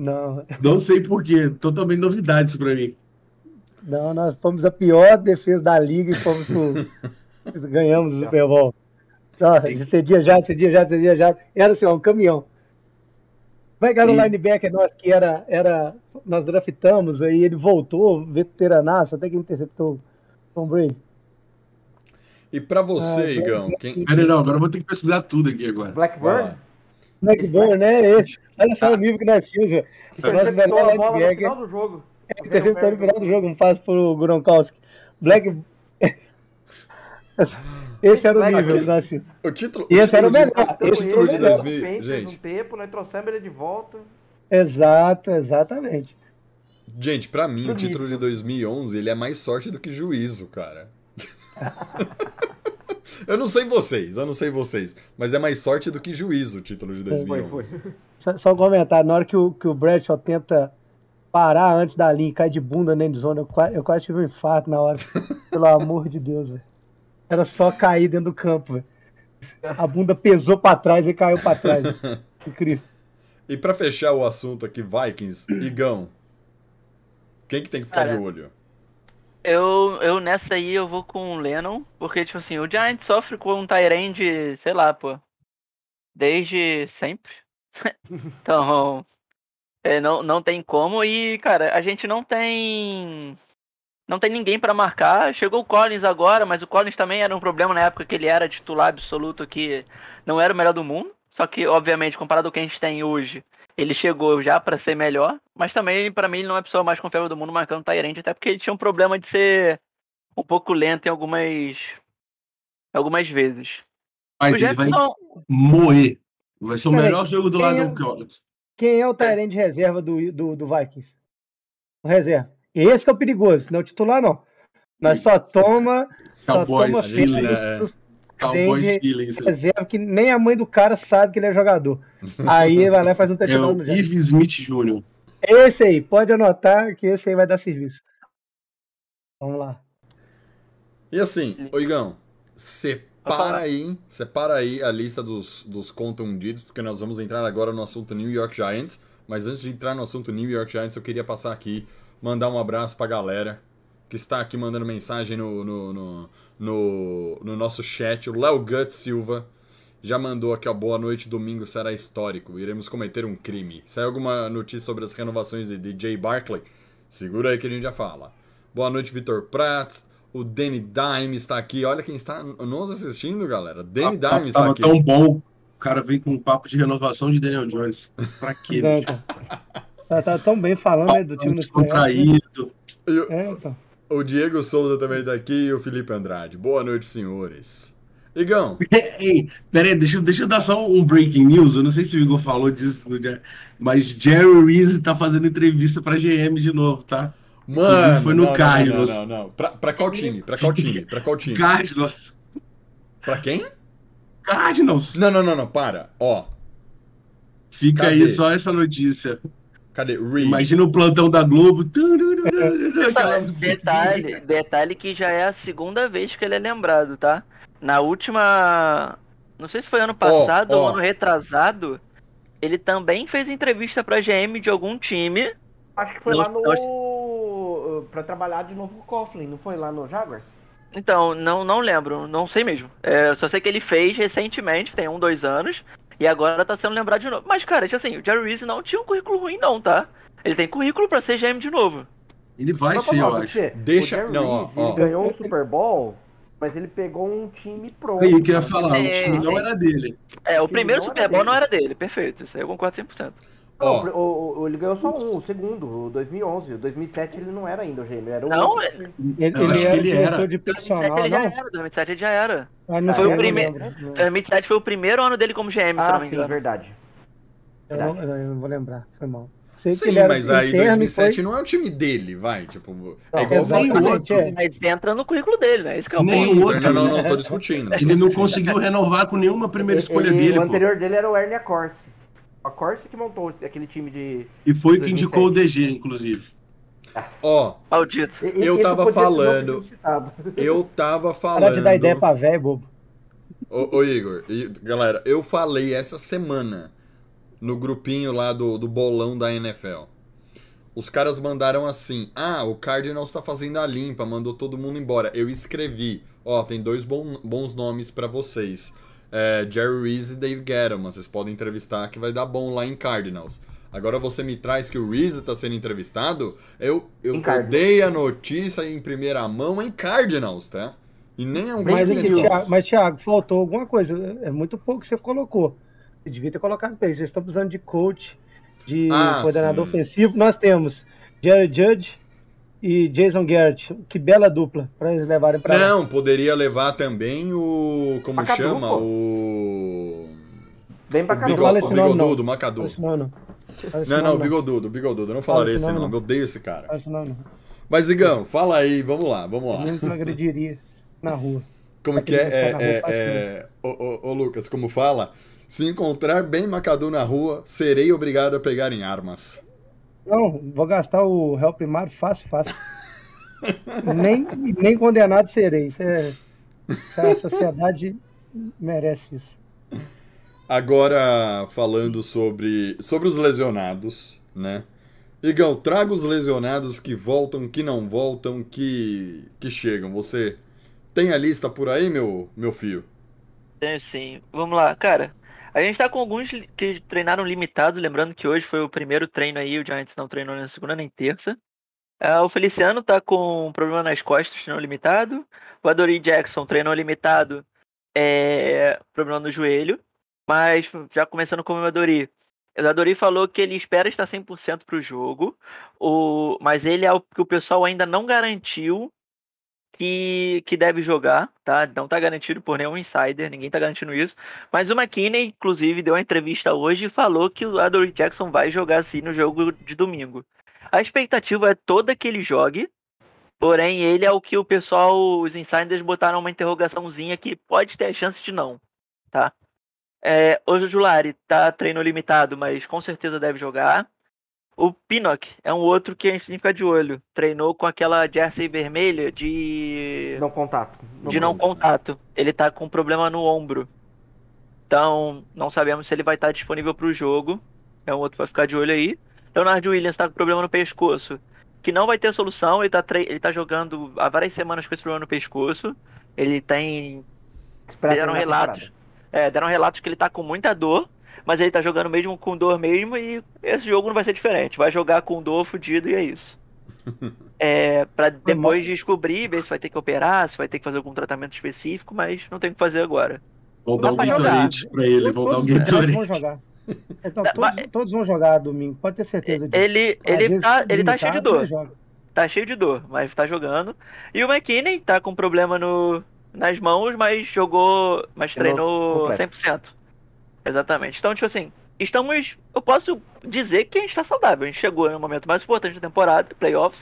Não, Não sei porquê. Totalmente novidade isso pra mim. não, nós fomos a pior defesa da liga e fomos pro, ganhamos o Super Bowl. Cedia já, cedia já, cedia já. Era assim, ó, um caminhão. Vai ganhar o linebacker nosso que era, era. Nós draftamos, aí ele voltou, veteranaço, até que interceptou o Tom Brady. E pra você, Ah, Igão, quem, Peraí, não, agora eu vou ter que pesquisar tudo aqui agora. Vai Blackburn, Blackburn, né? Esse. Olha só o nível que nós tínhamos. velho. O nosso melhor bola no linebacker. final do jogo. Interceptou no final do jogo, um passe pro Gronkowski. Black. Esse era o Black- nível que nós tínhamos. O título, o Esse título era o de, melhor. o título de o melhor. 2000. Gente, um tempo, nós trouxemos ele de volta. Exato, exatamente. gente, pra mim, o título de 2011 ele é mais sorte do que juízo, cara. eu não sei vocês, eu não sei vocês, mas é mais sorte do que juízo o título de Foi, 2011. foi. Só, só um comentário, na hora que o, que o Bradshaw tenta parar antes da linha e cai de bunda na endzone, eu, quase- eu quase tive um infarto na hora. Pelo amor de Deus, velho. Era só cair dentro do campo, velho. A bunda pesou pra trás e caiu pra trás. Incrível. E pra fechar o assunto aqui, Vikings, Igão, quem que tem que ficar Cara, de olho? Eu, eu nessa aí eu vou com o Lennon, porque, tipo assim, o Giants sofre com um Tyrande, sei lá, pô, desde sempre. então, é, não, não tem como. E, cara, a gente não tem. Não tem ninguém pra marcar. Chegou o Collins agora, mas o Collins também era um problema na época que ele era titular absoluto, que não era o melhor do mundo. Só que, obviamente, comparado ao que a gente tem hoje, ele chegou já pra ser melhor. Mas também, pra mim, ele não é a pessoa mais confiável do mundo marcando Tyrande, até porque ele tinha um problema de ser um pouco lento em algumas. algumas vezes. Mas o ele vai moer. Vai ser o Peraí, melhor jogo do lado é- do Collins. Quem é o Tyrande reserva do, do, do Vikings? O reserva. Esse que é o perigoso, não é o titular, não. Nós só toma. Só Cowboy, toma a gente, feio né, é. dos Killings. reserva que nem a mãe do cara sabe que ele é jogador. Aí ele vai lá e faz um É touchdown o no Giants. Steve Smith Jr. Esse aí, pode anotar que esse aí vai dar serviço. Vamos lá. E assim, Oigão, separa aí, hein? separa aí a lista dos, dos contundidos, porque nós vamos entrar agora no assunto New York Giants. Mas antes de entrar no assunto New York Giants, eu queria passar aqui, mandar um abraço pra galera que está aqui mandando mensagem no, no, no, no, no nosso chat. O Léo Guts Silva já mandou aqui, ó, boa noite, domingo será histórico, iremos cometer um crime. Saiu alguma notícia sobre as renovações de DJ Barkley? Segura aí que a gente já fala. Boa noite, Vitor Prats. O Danny Dime está aqui. Olha quem está nos assistindo, galera. Danny Tava Dime está aqui. tão bom. O cara vem com um papo de renovação de Daniel Jones. Pra quê? Tá, tá tão bem falando né, do time playoffs, né? Descontraído. O- É, então. O Diego Souza também está aqui e o Felipe Andrade. Boa noite, senhores. Igão, Ei, peraí, deixa, deixa eu dar só um breaking news. Eu não sei se o Igor falou disso, mas Jerry Reese tá fazendo entrevista pra GM de novo, tá? mano. Foi no não, não. Não, não, não. Pra, pra qual time? Pra qual time? Pra qual time? Cardinals. Pra quem? Cardinals. Não, não, não, não. Para. Ó, Fica Cadê? aí só essa notícia. Cadê? Reeves. Imagina o plantão da Globo. Detalhe, detalhe que já é a segunda vez que ele é lembrado, tá? Na última. Não sei se foi ano passado ó. ou ano retrasado. Ele também fez entrevista pra GM de algum time. Acho que foi lá Nossa, no. Pra trabalhar de novo com o Coughlin, não foi lá no Jaguars? Então, não, não lembro, não sei mesmo. É, só sei que ele fez recentemente, tem um, dois anos, e agora tá sendo lembrado de novo. Mas, cara, assim, o Jerry Reese não tinha um currículo ruim, não, tá? Ele tem currículo pra ser GM de novo. Ele vai ser, eu acho. Deixa- o Jerry não, ó, Reese, ó. ele ganhou um Super Bowl, mas ele pegou um time pronto. Aí que eu ia falar, o É, time não é. era dele. É, o Sim, primeiro Super Bowl dele. não era dele, perfeito. Isso aí eu concordo 100%. Não, o, o- ele ganhou só um, o segundo, o 2011. O 2007 ele não era ainda o GM, era o Não, outro. é- Ele, acho ele que era ele diretor era. de 2007 personal, ele já não? era, 2007 ele já era. Ah, não Foi o primeiro- não lembro. 2007 foi o primeiro ano dele como GM, se eu Ah, não me sim, engano. verdade. Eu não, eu não vou lembrar, foi mal. Sei que sim, ele era mas aí interno e 2007 foi- não é o time dele, vai. Tipo, Não, é igual eu falei. exatamente, é. Mas entra no currículo dele, né? Esse que é o Nem ponto. outro. Não, não, não, tô discutindo. não Ele não conseguiu renovar com nenhuma primeira escolha Ele- dele, O pô. anterior dele era o Ernie Corsi. A Corsi que montou aquele time de. E foi o que 2007. indicou o DG, inclusive. Ó, Maldito. E- Eu tava falando- eu tava Para de dar ideia falando. pra velho, bobo. Ô, ô, Igor, e- galera, eu falei essa semana no grupinho lá do, do bolão da NFL. Os caras mandaram assim: Ah, o Cardinals tá fazendo a limpa, mandou todo mundo embora. Eu escrevi: Ó, tem dois bom- bons nomes pra vocês: É, Jerry Reese e Dave Gettleman. Vocês podem entrevistar que vai dar bom lá em Cardinals. Agora você me traz que o Reese tá sendo entrevistado. Eu, eu dei a notícia em primeira mão em Cardinals, tá? E nem é um Mas, de Thiago, mas, Thiago, faltou alguma coisa. É muito pouco que você colocou. Você devia ter colocado bem. Vocês estão precisando de coach, de Ah, coordenador sim. ofensivo. Nós temos Jerry Judge e Jason Garrett. Que bela dupla para eles levarem para lá. Não, poderia levar também o. Como Macadu, chama? pô. O. Vem pra O, cá. O não. bigodudo, Macadu. esse nome, não. Não, não, nome, o bigodudo, o bigodudo. Eu não falarei esse nome, nome, não. eu odeio esse cara. Nome, não. Mas, Igão, fala aí, vamos lá, vamos lá. Que não agrediria na rua. Como que é? Que tá É, é, é... Ô, ô, ô, Lucas, como fala? Se encontrar bem Macadu na rua, serei obrigado a pegar em armas. Não, vou gastar o réu primário fácil, fácil. nem, nem condenado serei. Isso é, a sociedade merece isso. Agora, falando sobre, sobre os lesionados, né? Igão, traga os lesionados que voltam, que não voltam, que, que chegam. Você tem a lista por aí, meu, meu filho? Tem sim. Vamos lá, cara. A gente tá com alguns que treinaram limitado, lembrando que hoje foi o primeiro treino aí, o Giants não treinou na segunda nem terça. Ah, o Feliciano tá com um problema nas costas, treinou limitado. O Adoree Jackson treinou limitado, é, problema no joelho. Mas já começando com o Adoree. O Adoree falou que ele espera estar 100% pro jogo, o, mas ele é o que o pessoal ainda não garantiu que, que deve jogar, tá? Não tá garantido por nenhum insider, ninguém tá garantindo isso. Mas o McKinney, inclusive, deu uma entrevista hoje e falou que o Adoree Jackson vai jogar sim no jogo de domingo. A expectativa é toda que ele jogue, Porém, ele é o que o pessoal, os insiders botaram uma interrogaçãozinha que pode ter a chance de não, tá? É, o Julari tá treino limitado, mas com certeza deve jogar. O Pinnock é um outro que a gente ficar de olho. Treinou com aquela jersey vermelha de Não contato. de não contato. Ele tá com problema no ombro. Então, não sabemos se ele vai estar disponível para o jogo. É um outro para ficar de olho aí. Leonard Williams tá com problema no pescoço. Que não vai ter solução. Ele tá, ele tá jogando há várias semanas com esse problema no pescoço. Ele tem. Deram relatos. É, deram relatos que ele tá com muita dor. Mas ele tá jogando mesmo com dor mesmo. E esse jogo não vai ser diferente. Vai jogar com dor fudido e é isso. É, pra depois descobrir, ver se vai ter que operar, se vai ter que fazer algum tratamento específico, mas não tem o que fazer agora. Vão dar um pra jogar. Gatorade pra ele, vão dar um Gatorade. vão jogar. Então, todos, mas- todos vão jogar domingo, pode ter certeza disso. Ele, Às ele, vezes, tá, ele tá cheio de dor. Tá cheio de dor, mas tá jogando. E o McKinney tá com problema no, nas mãos, mas jogou. Mas Treinou treinou completo. 100%. Exatamente. Então, tipo assim, estamos. Eu posso dizer que a gente tá saudável. A gente chegou no momento mais importante da temporada, playoffs.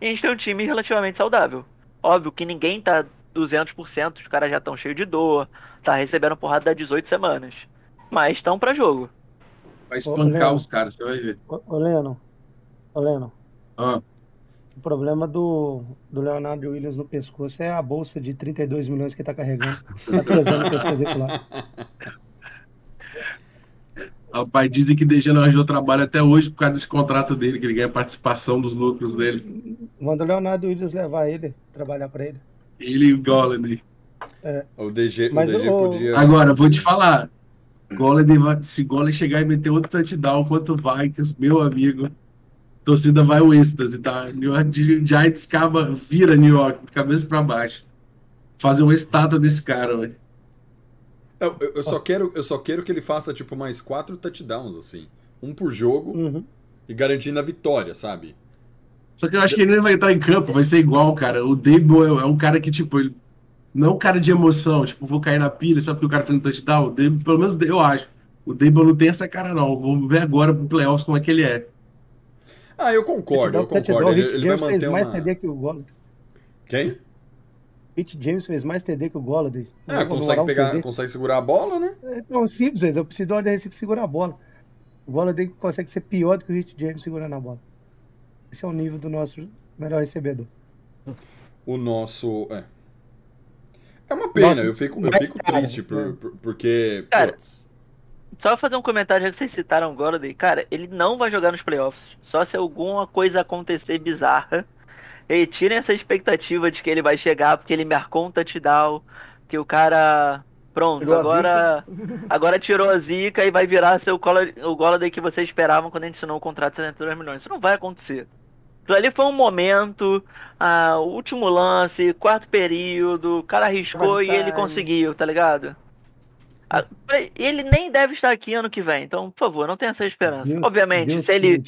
E a gente tem um time relativamente saudável. Óbvio que ninguém tá 200%, os caras já estão cheios de dor, tá recebendo porrada há 18 semanas. Mas estão pra jogo. Vai espancar os caras, você vai ver. Ô, ô Leno, ô Leno, Ah, o problema do, do Leonardo Williams no pescoço é a bolsa de 32 milhões que ele tá carregando. Tá pesando o pescoço lá. rapaz, dizem que Dejano arranjou trabalho até hoje por causa desse contrato dele, que ele ganha participação dos lucros dele. Manda o Leonardo Williams levar ele, trabalhar pra ele. Ele e o Golladay. O DG, Mas o DG o- podia. Agora, vou te falar. Vai, se Golladay chegar e meter outro touchdown contra o Vikings, meu amigo, torcida vai o êxtase, tá? New York Giants cava, vira New York, de cabeça pra baixo. Fazer uma estátua desse cara, velho. Eu, eu- eu só quero, eu só quero que ele faça tipo mais quatro touchdowns assim, um por jogo Uhum. e garantindo a vitória, sabe? Só que eu acho que ele nem vai entrar em campo, vai ser igual, cara. O Dable é, um cara que, tipo, ele não é um cara de emoção, tipo, vou cair na pilha só porque o cara fez um touchdown. O Dable, pelo menos eu acho. O Dable não tem essa cara, não. Vamos ver agora pro playoffs como é que ele é. Ah, eu concordo, eu concordo. Ele, ele vai manter mais uma. TD que o Golladay. Quem? Pete James fez mais TD que o Golladay. Ah, Vou consegue um pegar, TD. consegue segurar a bola, né? Então, simples, eu preciso de uma receita que segurar a bola. O Golladay consegue ser pior do que o Rich James segurando a bola. Esse é o nível do nosso melhor recebedor. O nosso. É. É uma pena, Nossa, eu fico, eu fico cara, triste por, é. por- porque. Cara, putz, Só fazer um comentário, já que vocês citaram o Golladay. Cara, ele não vai jogar nos playoffs. Só se alguma coisa acontecer bizarra. E tirem essa expectativa de que ele vai chegar porque ele marcou um touchdown. Que o cara. Pronto, Tirou agora. Agora tirou a zica e vai virar seu Golla- o Golladay que vocês esperavam quando a gente assinou o contrato de 72 milhões. Isso não vai acontecer. Aquilo ali foi um momento, ah, o último lance, quarto período, o cara arriscou e ele conseguiu, tá ligado? Ah, Ele nem deve estar aqui ano que vem, então, por favor, não tenha essa esperança. Deus- Obviamente, Deus se ele.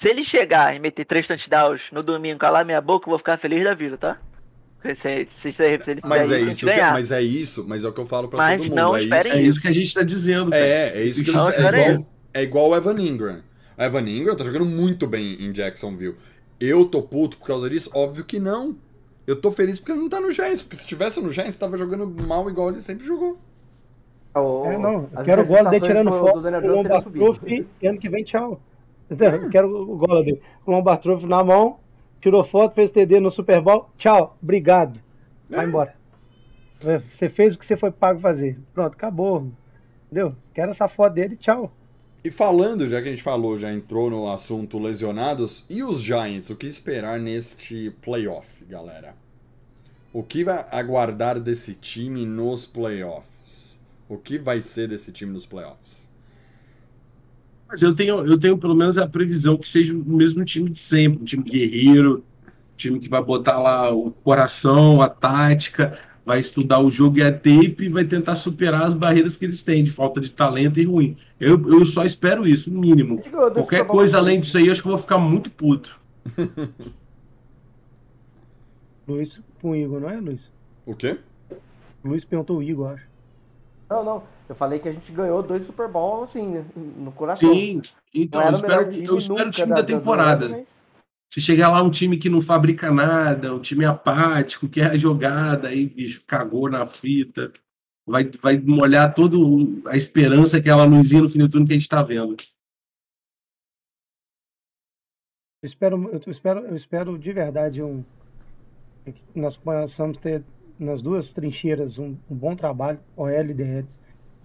Se ele chegar e meter três touchdowns no domingo, calar minha boca, eu vou ficar feliz da vida, tá? Se, se, se, ele Mas é a isso, que, mas é isso, mas é o que eu falo pra Mas todo mundo. não é esperem isso. É isso que a gente tá dizendo. cara. É, é isso que eles. É igual, é igual o Evan Ingram. O Evan Ingram tá jogando muito bem em Jacksonville. Eu tô puto por causa disso? Óbvio que não. Eu tô feliz porque ele não tá no Giants. Porque se tivesse no Giants, tava jogando mal igual ele sempre jogou. O- É, não, eu quero o Golladay interceptações tirando do- foto do Daniel Jones e ano que vem tchau. Eu quero o Golladay com o Lombardo na mão, tirou foto, fez TD no Super Bowl, tchau, obrigado. Vai É. embora. Você fez o que você foi pago fazer. Pronto, acabou. Entendeu? Quero essa foto dele, tchau. E falando, já que a gente falou, já entrou no assunto lesionados, e os Giants? O que esperar neste playoff, galera? O que vai aguardar desse time nos playoffs? O que vai ser desse time nos playoffs? Mas eu tenho, eu tenho pelo menos a previsão que seja o mesmo time de sempre, um time guerreiro, um time que vai botar lá o coração, a tática, vai estudar o jogo e a tape e vai tentar superar as barreiras que eles têm de falta de talento e ruim. Eu, eu só espero isso, no mínimo. Qualquer coisa além disso aí, eu acho que eu vou ficar muito puto. Luiz com o Igor, não é, Luiz? O quê? Luiz perguntou o Igor, acho. Não, não. Eu falei que a gente ganhou dois Super Bowl, assim, no coração. Sim, então eu espero, eu espero o time da- da da- da temporada. mas- Se chegar lá um time que não fabrica nada, um time apático, que é a jogada, aí bicho, cagou na fita, vai, vai molhar toda a esperança, aquela luzinha no fim do túnel que a gente está vendo. Eu espero, eu espero, eu espero de verdade um nós possamos ter nas duas trincheiras um, um bom trabalho, OL e DL,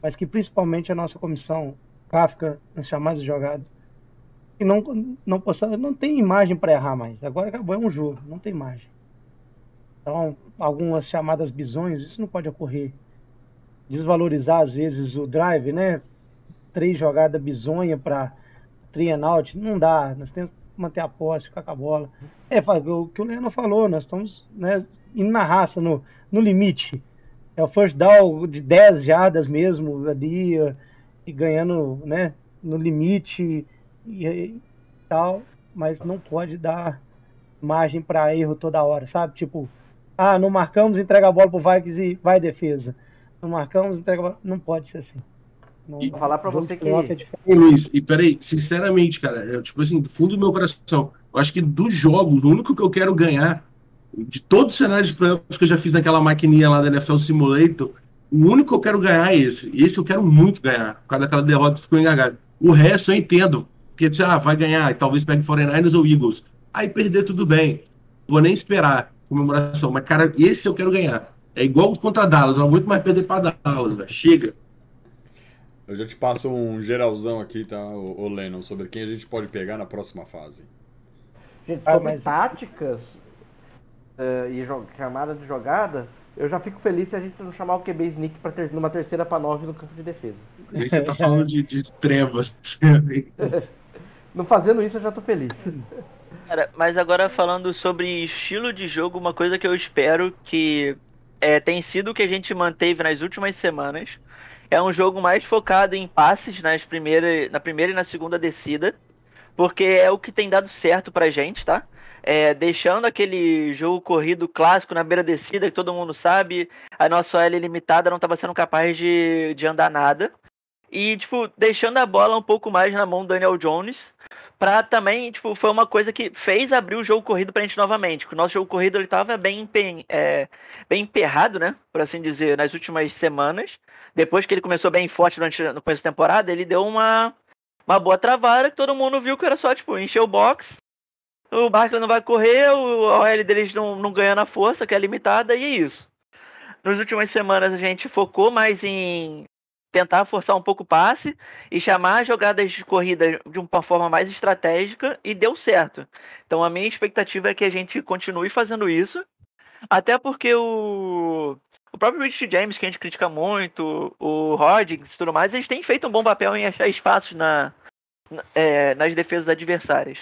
mas que principalmente a nossa comissão Kafka nas chamadas de jogada e não não possa, não tem imagem para errar mais. Agora acabou é um jogo, não tem imagem. Então, algumas chamadas bisões, isso não pode ocorrer. Desvalorizar às vezes o drive, né? Três jogadas bizonha para out, não dá. Nós temos que manter a posse, ficar com a bola. É, o que o Leandro falou, nós estamos né, indo na raça, no, no limite. É o first down de 10 jardas mesmo, ali, e ganhando né, no limite e, e tal, mas não pode dar margem para erro toda hora, sabe? Tipo, ah, não marcamos, entrega a bola pro Vikings e vai defesa. Não marcamos, entrega a bola. Não pode ser assim. Não, Vou falar pra você que. É Luiz, e peraí, sinceramente, cara, eu, tipo assim, do fundo do meu coração, eu acho que dos jogos, o único que eu quero ganhar, de todos os cenários de playoffs que eu já fiz naquela maquininha lá da NFL Simulator, o único que eu quero ganhar é esse. E esse eu quero muito ganhar, por causa daquela derrota que ficou engasgada. O resto eu entendo, porque ah, vai ganhar, e talvez pegue 49ers ou Eagles. Aí perder tudo bem, vou nem esperar comemoração, mas cara, esse eu quero ganhar. É igual contra Dallas, não muito mais perder pra Dallas, velho. Chega. Eu já te passo um geralzão aqui, tá, o, o Lennon, sobre quem a gente pode pegar na próxima fase. Gente, Ah, sobre mas- táticas eh, e chamada de jogada, eu já fico feliz se a gente não chamar o QB Sneak pra ter, numa terceira pra nove no campo de defesa. Aí você tá falando de, de trevas. Não fazendo isso, eu já tô feliz. Cara, mas agora falando sobre estilo de jogo, uma coisa que eu espero que é, tem sido o que a gente manteve nas últimas semanas é um jogo mais focado em passes nas primeira, na primeira e na segunda descida, porque é o que tem dado certo pra gente, tá? É, deixando aquele jogo corrido clássico na beira descida, que todo mundo sabe, a nossa OL limitada não estava sendo capaz de, de andar nada. E, tipo, deixando a bola um pouco mais na mão do Daniel Jones, pra também, tipo, foi uma coisa que fez abrir o jogo corrido pra gente novamente. O nosso jogo corrido ele tava bem, é, bem emperrado, né? Por assim dizer, nas últimas semanas. Depois que ele começou bem forte durante, no começo da temporada, ele deu uma, uma boa travada que todo mundo viu que era só, tipo, encher o box. O Barkley não vai correr, o OL deles não, não ganha na força, que é limitada, e é isso. Nas últimas semanas a gente focou mais em tentar forçar um pouco o passe e chamar jogadas de corrida de uma forma mais estratégica e deu certo. Então a minha expectativa é que a gente continue fazendo isso, até porque o, o próprio Rich James, que a gente critica muito, o Rodgers e tudo mais, eles têm feito um bom papel em achar espaços na- é, nas defesas adversárias.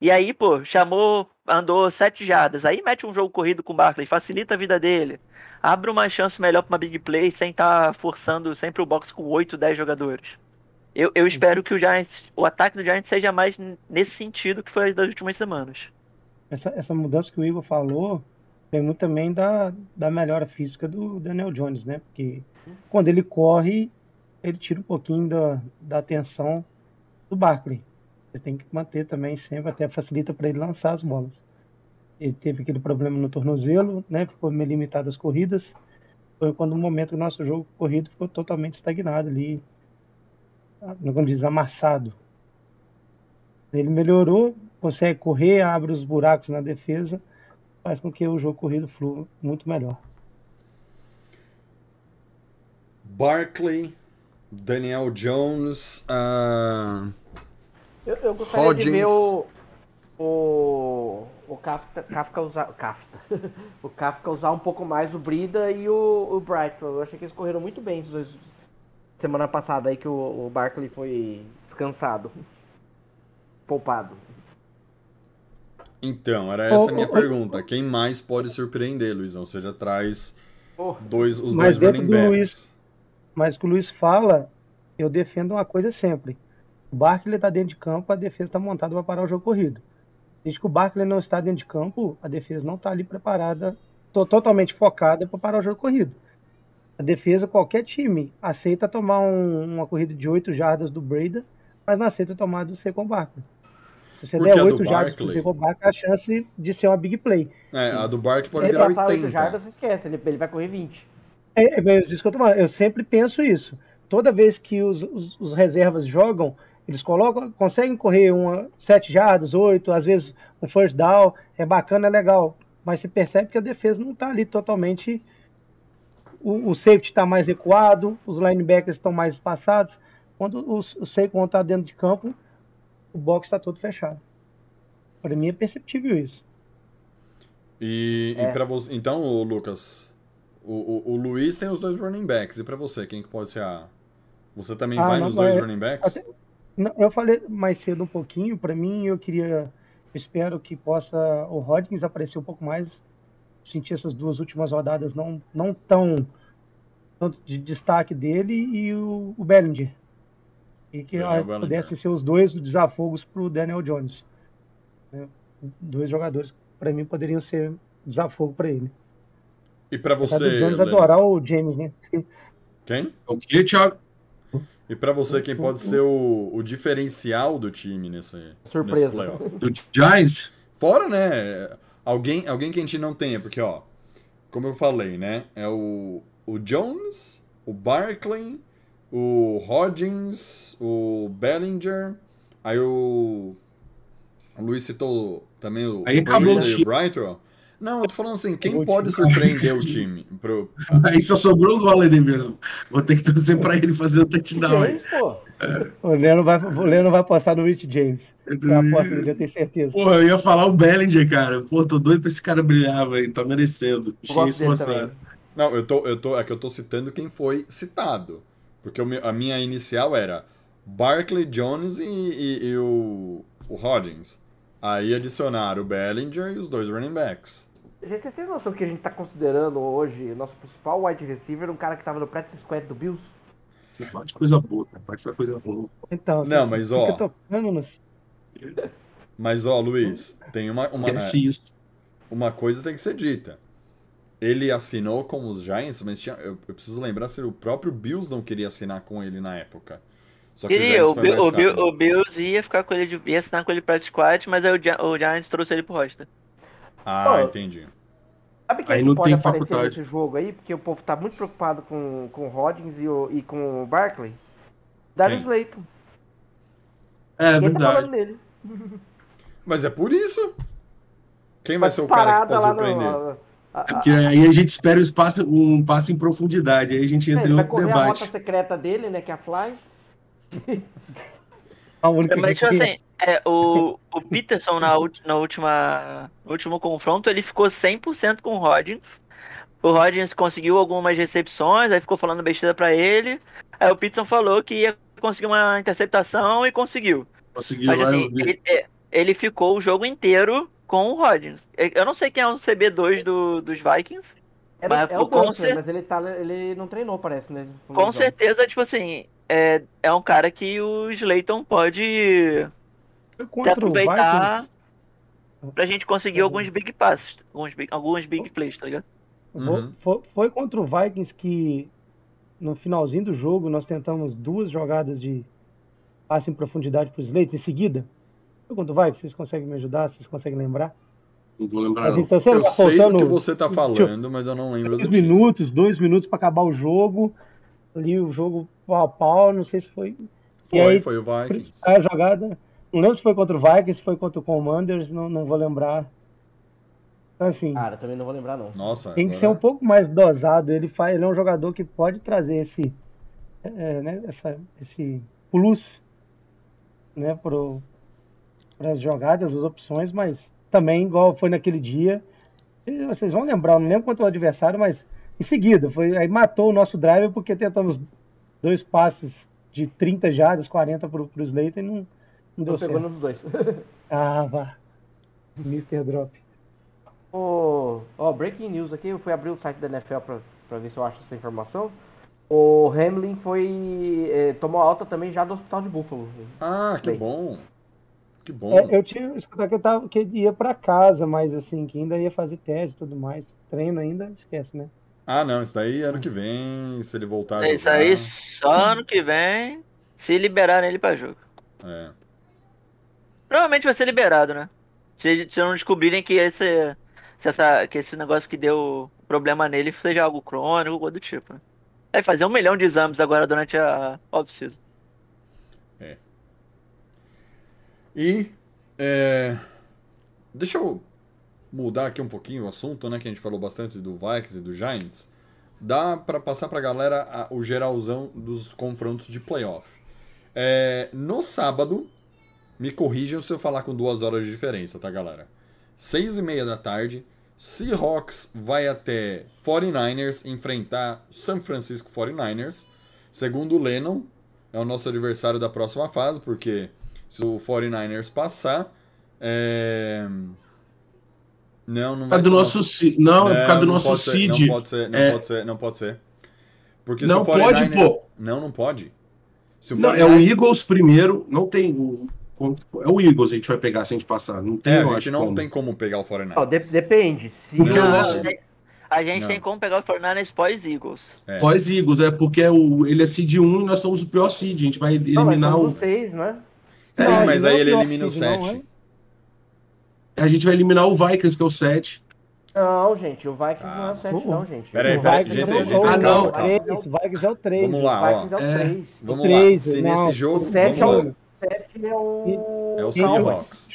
E aí, pô, chamou, andou sete jardas, aí mete um jogo corrido com o Barkley, facilita a vida dele abre uma chance melhor para uma big play sem estar forçando sempre o box com 8, 10 jogadores. Eu, eu espero que o Giants, o ataque do Giants seja mais nesse sentido que foi das últimas semanas. Essa, essa mudança que o Igor falou vem muito também da, da melhora física do Daniel Jones, né? Porque quando ele corre, ele tira um pouquinho da, da atenção do Barkley. Você tem que manter também sempre, até facilita para ele lançar as bolas. Ele teve aquele problema no tornozelo, né? Ficou meio limitado as corridas. Foi quando o momento que o nosso jogo corrido ficou totalmente estagnado ali. ah, Como diz, amassado. Ele melhorou, consegue correr, abre os buracos na defesa, faz com que o jogo corrido flua muito melhor. Barkley, Daniel Jones, ah, Eu, eu gostaria de ver o. O. O Kafka, Kafka usar. Kafka. o Kafka usar um pouco mais o Brida e o, o Brighton. Eu achei que eles correram muito bem esses dois. Semana passada aí que o, o Barkley foi descansado. Poupado. Então, era essa a minha pergunta. Quem mais pode surpreender, Luizão? Você já traz Oh, dois, os Mas dois running do backs. Luiz- Mas o que o Luiz fala, eu defendo uma coisa sempre. O Barkley está dentro de campo, a defesa está montada para parar o jogo corrido. Desde que o Barkley não está dentro de campo, a defesa não está ali preparada, to- totalmente focada para parar o jogo corrido. A defesa, qualquer time, aceita tomar um- uma corrida de 8 jardas do Breda, mas não aceita tomar do C com o Barkley. Se você Porque der do 8 jardas pro Barkley- Barkley, a chance de ser uma big play. É, a do Bart pode Ele virar passar 8 80. jardas, esquece, ele, ele vai correr 20. É, é isso que eu. Eu sempre penso isso. Toda vez que os, os- os reservas jogam, eles colocam, conseguem correr uma 7 jardas, 8, às vezes um first down, é bacana, é legal. Mas você percebe que a defesa não está ali totalmente. O, o safety está mais recuado, os linebackers estão mais espaçados. Quando o, o Saquon está dentro de campo, o box está todo fechado. Para mim é perceptível isso. E, e É. para você. Então, Lucas, o, o, o Luiz tem os dois running backs. E pra você, quem que pode ser a. Você também Ah, vai nos dois é- running backs? até- Eu falei mais cedo um pouquinho, para mim eu queria, eu espero que possa o Hodgins aparecer um pouco mais. Senti essas duas últimas rodadas não não tão tanto de destaque dele e o, o Bellinger. E que Daniel pudessem ser os dois desafogos para o Daniel Jones. né? Dois jogadores para mim poderiam ser desafogo para ele. E pra Apesar você. Jones adorar o James, né? Quem? O que, Thiago? E pra você, quem pode ser o, o diferencial do time nesse, Surpresa. nesse playoff? Do Giants? Fora, né? Alguém, alguém que a gente não tenha, porque, ó, como eu falei, né? É o, o Jones, o Barkley, o Hodgins, o Bellinger, aí o. O Luiz citou também o, Aí o o. Brighton. Não, eu tô falando assim, quem pode time. surpreender o time? Pro, Aí só sobrou o Holiday mesmo. Vou ter que torcer pra ele fazer o touchdown. James, pô. O Leandro vai, o Leandro vai passar no Rich James. É dele, eu tenho certeza. Pô, eu ia falar o Bellinger, cara. Pô, tô doido pra esse cara brilhar, velho. Tá merecendo. Eu. Não, eu tô, eu tô, é que eu tô citando quem foi citado. Porque o meu- a minha inicial era Barkley, Jones e, e- e o, o Hodgins. Aí adicionaram o Bellinger e os dois running backs. Gente, vocês têm noção que a gente tá considerando hoje nosso principal wide receiver um cara que tava no practice squad do Bills? Pode coisa boa. Pode coisa boa. Então, Não, mas, ó. tocando Mas, ó, Luiz, tem uma, uma, uma coisa tem que ser dita. Ele assinou com os Giants, mas tinha- eu, eu preciso lembrar se o próprio Bills não queria assinar com ele na época. Só que Queria, o o, Bill- o, Bill- rápido. o Bills ia ficar com ele, de, ia assinar com ele pra squad, mas aí o, Gi- o Giants trouxe ele pro roster. Ah, entendi. Sabe quem Aí que não pode tem aparecer faculdade. nesse jogo aí? Porque o povo tá muito preocupado com, com o Hodgins e, o, e com o Barkley. Darius? Slayton. É Quem tá falando verdade. dele? Mas é por isso. Quem vai ser o cara que pode surpreender? no... a- a- É porque aí a gente espera um espaço, um passo em profundidade. Aí a gente entra ele em vai outro correr a debate. rota secreta dele, né? Que é a Fly. A única Mas, tipo que- assim, é, o, o Peterson na, ulti- na última, no último confronto, ele ficou 100% com o Rodgers. O Rodgers conseguiu algumas recepções, aí ficou falando besteira pra ele. Aí o Peterson falou que ia conseguir uma interceptação e conseguiu. Conseguiu Mas assim, ele, é, ele ficou o jogo inteiro com o Rodgers. Eu não sei quem é o CB2 do, dos Vikings. Era, Mas é o Dustin, cer- mas ele, tá, ele não treinou, parece, né? Com certeza, tipo assim, é, é um cara que o Slayton pode Foi o aproveitar Vikings. pra gente conseguir alguns big passes, alguns big, alguns big plays, tá ligado? Uhum. Foi, foi contra o Vikings que no finalzinho do jogo nós tentamos duas jogadas de passe em profundidade para os em seguida. Foi contra o Vikings, vocês conseguem me ajudar? Vocês conseguem lembrar? Não vou lembrar, Mas não. então, Eu tá sei do que você tá falando, mas eu não lembro do três time. minutos, dois minutos para acabar o jogo. Ali o jogo pau a pau, não sei se foi. Foi, aí, foi o Vikings. A jogada, não lembro se foi contra o Vikings, se foi contra o Commanders, não, não vou lembrar. Então, assim, Cara, também não vou lembrar, não. Nossa, tem que ser um agora... pouco mais dosado. Ele, faz, ele é um jogador que pode trazer esse, é, né, essa, esse plus né, para as jogadas, as opções, mas também, igual foi naquele dia, vocês vão lembrar, eu não lembro quanto o adversário, mas em seguida, foi, aí matou o nosso driver porque tentamos dois passes de 30 jardas, 40 para o Slayton e não, não pegou nos dois. Ah, vá. Mr. Drop. Ô, ó, breaking news aqui, eu fui abrir o site da NFL pra, pra ver se eu acho essa informação. O Hamlin foi. eh, tomou alta também já do hospital de Buffalo. Ah, que Bem. bom. Que bom. É, eu tinha escutado que, eu tava, que ele ia pra casa, mas assim, que ainda ia fazer teste e tudo mais. Treino ainda, esquece, né? Ah, não, isso daí ano que vem, se ele voltar É isso aí, só ano que vem, se liberarem ele pra jogo. É. Provavelmente vai ser liberado, né? Se, se não descobrirem que esse, se essa, que esse negócio que deu problema nele seja algo crônico ou do tipo. Né? Vai fazer um milhão de exames agora durante a off-season. E é, deixa eu mudar aqui um pouquinho o assunto, né? Que a gente falou bastante do Vikings e do Giants. Dá pra passar pra galera a- o geralzão dos confrontos de playoff. É, no sábado, me corrijam se eu falar com duas horas de diferença, tá, galera? Seis e meia da tarde, Seahawks vai até 49ers enfrentar San Francisco 49ers. Segundo o Lennon, é o nosso adversário da próxima fase, porque se o 49ers passar, é... Não, não vai ser nosso. ci- Não, é por causa do não nosso pode seed. Não pode ser, não É. pode ser, não pode ser. Porque Não se o pode, 49ers... pô. Não, não pode. Se o Não, 49ers... é o Eagles primeiro, não tem. O- É o Eagles a gente vai pegar se a gente passar. Não tem É, a gente não como. tem como pegar o 49ers. Ó, de- depende. Se Não, Não, não a tem. gente- a gente Não. tem como pegar o Fortnite pós-Eagles. É. Pós-Eagles, é porque é o, ele é seed 1 e nós somos o pior seed. A gente vai Não, eliminar são o. seis, né? Sim, Não, mas não aí é ele elimina o seed, não, 7. A gente vai eliminar o Vikings, que é o 7. Não, gente, o Vikings não é Ah. o 7 não, gente. Pera aí, O pera aí, Vikings gente, é o gente, dois. Ah, calma, não, calma. É isso, o Vikings é o 3. Vamos lá, O ó. Vikings é o É. 3. Vamos O lá. Se não, nesse o jogo... O 7 é o... lá. 7 é o... É o Não, Seahawks.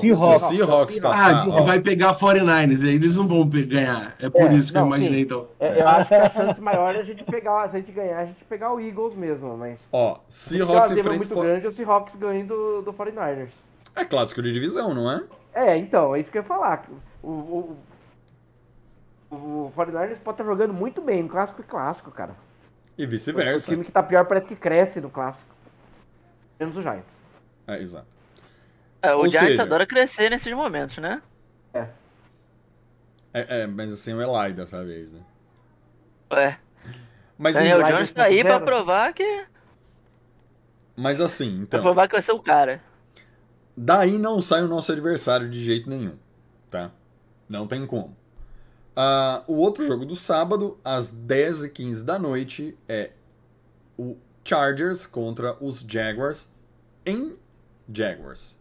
Se o Seahawks. Seahawks Ah, passar... a gente ó, vai pegar 49ers, aí eles não vão ganhar. É por É, isso que eu não, imaginei, sim. então. É, eu acho que a chance maior é a gente pegar, se a gente ganhar, a gente pegar o Eagles mesmo, mas... ó, Se o Seahawks é enfrenta... muito o- grande, o Seahawks ganha do, do 49ers. É clássico de divisão, não é? É, então, é isso que eu ia falar. O, o, o, o 49ers pode estar jogando muito bem clássico e clássico, cara. E O vice-versa. time que tá pior parece que cresce no clássico. Menos o Giants. É, exato. É, o Ou Giants seja- adora crescer nesses momentos, né? É. É, é, mas assim, o Eli dessa vez, né? É. Mas, Daniel em- Eli- Jones tá aí pra provar que. mas assim, Pra então... provar que vai ser o cara. Daí não sai o nosso adversário de jeito nenhum, tá? Não tem como. Ah, o outro jogo do sábado, às 10h15 da noite, é o Chargers contra os Jaguars em Jaguars.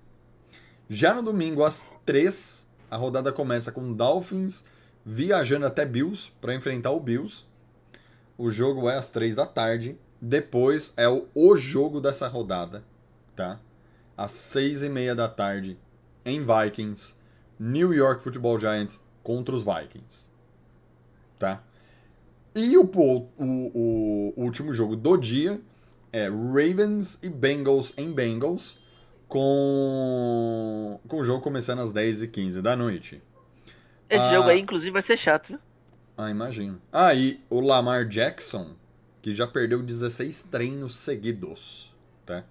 Já no domingo, às 3 a rodada começa com Dolphins viajando até Bills para enfrentar o Bills. O jogo é às 3 da tarde. Depois é o, o jogo dessa rodada, tá? às seis e meia da tarde em Vikings, New York Football Giants contra os Vikings. Tá? E o, o, o último jogo do dia é Ravens e Bengals em Bengals, com, com o jogo começando às 10h15 da noite. Esse Ah. jogo aí, inclusive, vai ser chato, viu? Ah, imagino. Ah, e o Lamar Jackson, que já perdeu 16 treinos seguidos, tá?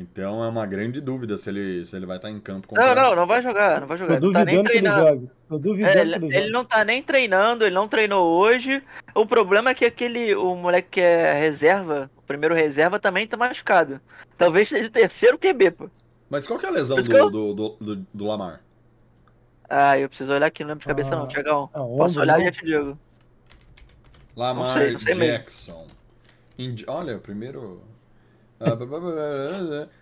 Então é uma grande dúvida se ele, se ele vai estar em campo contra... Não, não, não vai jogar, não vai jogar. Tô Ele não tá nem duvidando que ele treinando. jogue. Tô duvidando É, que ele, ele não tá nem treinando, ele não treinou hoje. O problema é que aquele, o moleque que é reserva, o primeiro reserva, também tá machucado. Talvez seja o terceiro QB, pô. Mas qual que é a lesão Mas do, do, do, do, do Lamar? Ah, eu preciso olhar aqui, não lembro de cabeça Ah, não, Tiagão. a Posso olhar e não? já te digo. Lamar Não sei, não sei. Jackson. Indi- Olha, primeiro.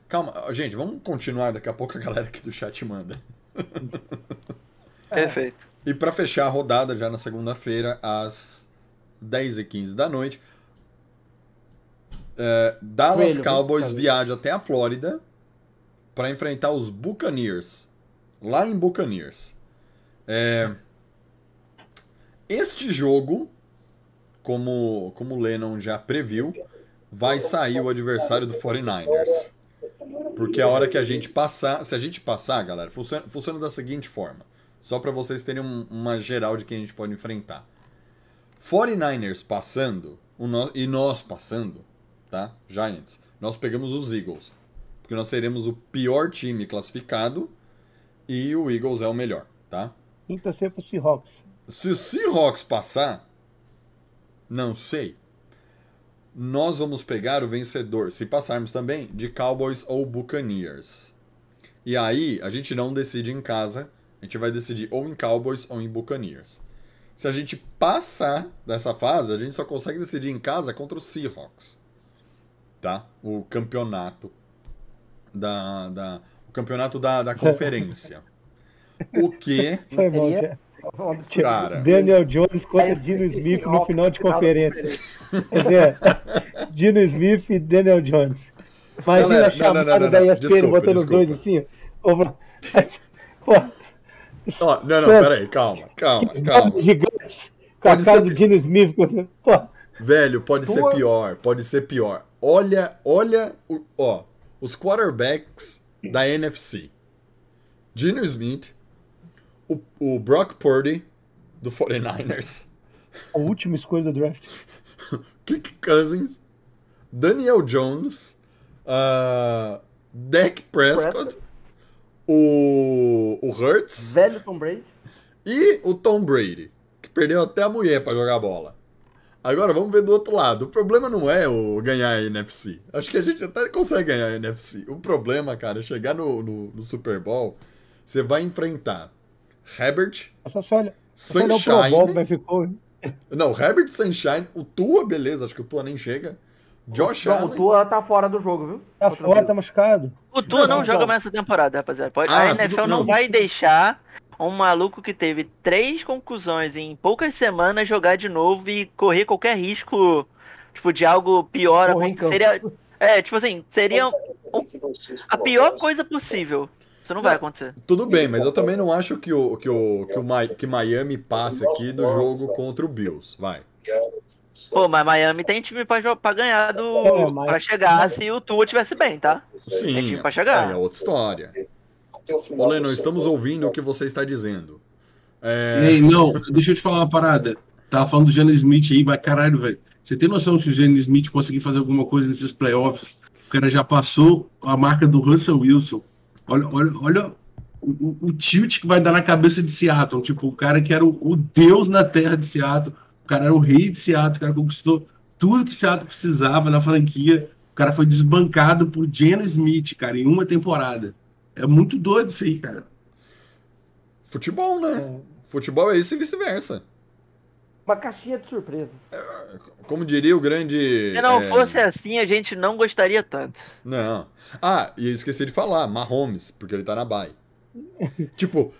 Calma, gente, vamos continuar. Daqui a pouco a galera aqui do chat manda. Perfeito. E para fechar a rodada, já na segunda-feira, às 10h15 da noite, é, Dallas Coelho, Cowboys viaja até a Flórida para enfrentar os Buccaneers, lá em Buccaneers. É, este jogo, como, como o Lennon já previu, vai sair o adversário do 49ers. Porque a hora que a gente passar, se a gente passar, galera, funciona, funciona da seguinte forma. Só para vocês terem um- uma geral de quem a gente pode enfrentar. 49ers passando no- e nós passando, tá? Giants. Nós pegamos os Eagles. Porque nós seremos o pior time classificado e o Eagles é o melhor, tá? Tem que torcer pro Seahawks. Se o Seahawks passar, não sei. Nós vamos pegar o vencedor, se passarmos também, de Cowboys ou Buccaneers. E aí, a gente não decide em casa, a gente vai decidir ou em Cowboys ou em Buccaneers. Se a gente passar dessa fase, a gente só consegue decidir em casa contra o Seahawks. Tá? O campeonato da, da o campeonato da, da conferência. O que, Foi bom, Seria- cara. cara? Daniel Jones contra Dino Smith no final de conferência. Quer dizer, Dino Smith e Daniel Jones. Imagina Galera, a não, não, não, chamada não, da não. ESPN Desculpa, botando os dois assim. Pô, Ó, não, não, peraí, calma, calma, calma. bola gigante. Com a Pode cara ser do pi- Dino Smith. Pô, Velho, pode ser pior, pode ser pior. Olha, olha, o- ó, os quarterbacks da NFC. Geno Smith, o, o Brock Purdy, do 49ers, a última escolha do draft. Kirk Cousins, Daniel Jones, uh, Dak Prescott, o, o Hurts Velho Tom Brady. e o Tom Brady, que perdeu até a mulher pra jogar bola. Agora vamos ver do outro lado. O problema não é o ganhar a NFC. Acho que a gente até consegue ganhar a NFC. O problema, cara, é chegar no, no, no Super Bowl, você vai enfrentar Herbert, Só se olha. Só olha o Pro Bowl como Sunshine. é ficou. Não, Herbert Sunshine, o Tua, beleza, acho que o Tua nem chega. Josh Não, o Allen. Tua tá fora do jogo, viu? Tá Contra o fora, tá machucado. O Tua não Não, joga não. mais essa temporada, rapaziada. Pode... Ah, a NFL tudo- não. não. vai deixar um maluco que teve três concussões em poucas semanas jogar de novo e correr qualquer risco, tipo, de algo pior. Seria, é, tipo assim, seria um- a pior coisa possível. Isso não vai acontecer. Tudo bem, mas eu também não acho que o, que o, que o que Miami passe aqui do jogo contra o Bills. Vai. Pô, mas Miami tem time pra, pra ganhar do. É, mas- pra chegar se o Tua tivesse bem, tá? Sim, time pra chegar. aí é outra história. Ô, Lennon, estamos ouvindo o que você está dizendo. É, Ei, não, deixa eu te falar uma parada. Tava falando do Geno Smith aí, mas caralho, velho. Você tem noção se o Geno Smith conseguir fazer alguma coisa nesses playoffs? O cara já passou a marca do Russell Wilson. Olha, olha, olha o, o- tilt que vai dar na cabeça de Seattle. Tipo, o cara que era o, o deus na terra de Seattle. O cara era o rei de Seattle. O cara conquistou tudo que Seattle precisava na franquia. O cara foi desbancado por Geno Smith, cara, em uma temporada. É muito doido isso aí, cara. futebol, né? Futebol é isso e vice-versa. Uma caixinha de surpresa. Como diria o grande. Se não é, fosse assim, a gente não gostaria tanto. Não. Ah, e eu esqueci de falar, Mahomes, porque ele tá na bye. tipo,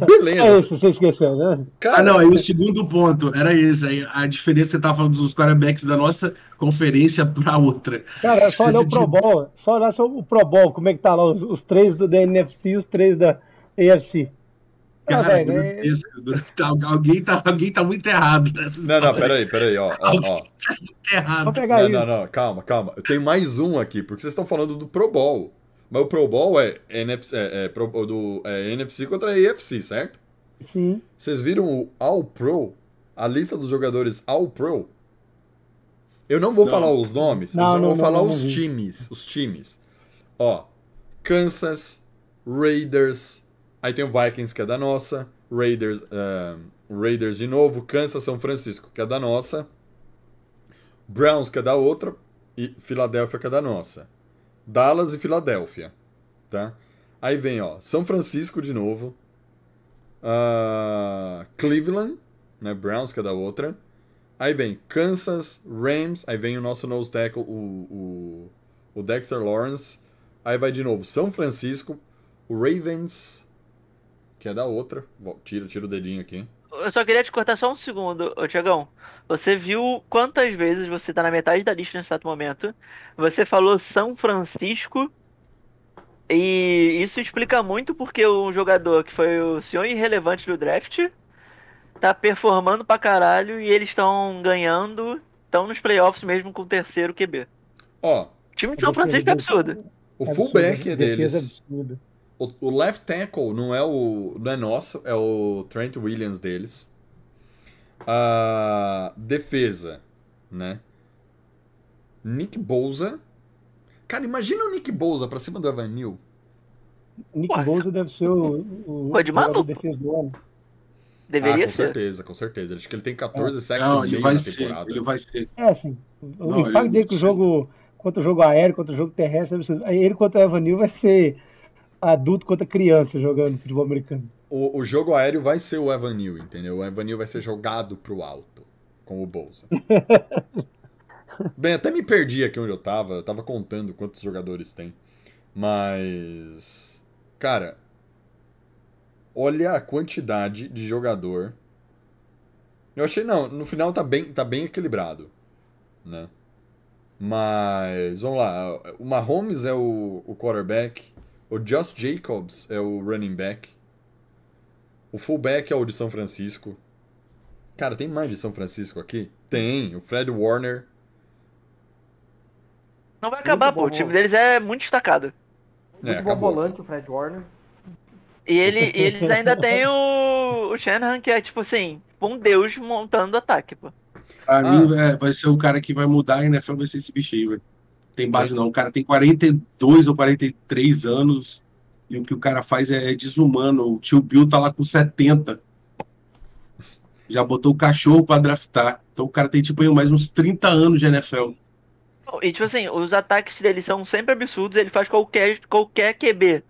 É beleza. esse, você esqueceu, né? Cara, Ah, não, aí o segundo ponto era esse. Aí a diferença que você tava falando dos quarterbacks da nossa conferência pra outra. Cara, só olhar o Pro Bowl. Só olhar só o Pro Bowl, como é que tá lá, os, os três do, da NFC e os três da AFC. Ah, Cara, velho, é-. Tá- alguém, tá, alguém tá muito errado nessa Não, não, peraí, peraí, ó, ó, ó. errado. Vou pegar Não, isso. não, não, calma, calma. Eu tenho mais um aqui, porque vocês estão falando do Pro Bowl. Mas o Pro Bowl é NFC, é, é Pro- do, é NFC contra a AFC, certo? Sim. Vocês viram o All Pro? A lista dos jogadores All Pro? Eu não vou Não. falar os nomes, Não, eu só não, vou não, falar não, os times. Os times. Ó, Kansas, Raiders, aí tem o Vikings que é da nossa, Raiders, ah, Raiders de novo, Kansas, São Francisco que é da nossa, Browns que é da outra e Filadélfia que é da nossa. Dallas e Filadélfia, tá? Aí vem, ó, São Francisco de novo, ah, Cleveland, né, Browns que é da outra. Aí vem Kansas, Rams, aí vem o nosso nose tackle, o, o, o Dexter Lawrence. Aí vai de novo São Francisco, o Ravens, que é da outra. Tira, tira o dedinho aqui. Eu só queria te cortar só um segundo, ô Tiagão. Você viu quantas vezes você tá na metade da lista nesse exato momento? Você falou São Francisco. E isso explica muito porque um jogador que foi o senhor irrelevante do draft tá performando pra caralho e eles estão ganhando, estão nos playoffs mesmo com o terceiro QB. Ó, O time de São Francisco é absurdo. o Absurdo, fullback é deles. absurda. O, o left tackle não é o não é nosso, é o Trent Williams deles. A defesa, né? Nick Bosa. Cara, imagina o Nick Bosa pra cima do Evan Neal. Nick Porra. Bosa deve ser o, o Pô, de de defesa do ano. Ah, Deveria com ser. certeza, com certeza. Acho que ele tem 14 sacks Não, e meio na ser. temporada. Ele vai ser. É, assim, o impacto ele- dele com o jogo, contra o jogo aéreo, contra o jogo terrestre, é ele contra o Evanil vai ser adulto contra criança jogando futebol americano. O, o jogo aéreo vai ser o Evan Neal, entendeu? O Evan Neal vai ser jogado pro alto com o Bolsa. Bem, até me perdi aqui onde eu tava. Eu tava contando quantos jogadores tem. Mas. Cara, olha a quantidade de jogador. Eu achei, não, no final tá bem, tá bem equilibrado, né? Mas, vamos lá, o Mahomes é o, o quarterback, o Josh Jacobs é o running back, o fullback é o de São Francisco. Cara, tem mais de São Francisco aqui? Tem, o Fred Warner. Não vai acabar, pô. bom. O time deles é muito destacado. É, Muito bom acabou. volante, o Fred Warner. E ele, e eles ainda têm o, o Shanahan, que é tipo assim, um deus montando ataque, pô. Pra Ah. mim, é, vai ser o cara que vai mudar a NFL, vai ser esse bicho aí, velho. Tem base não. O cara tem 42 ou 43 anos e o que o cara faz é desumano. O tio Bill tá lá com 70. Já botou o cachorro pra draftar. Então o cara tem tipo mais uns 30 anos de NFL. E tipo assim, os ataques dele são sempre absurdos, ele faz qualquer, qualquer QB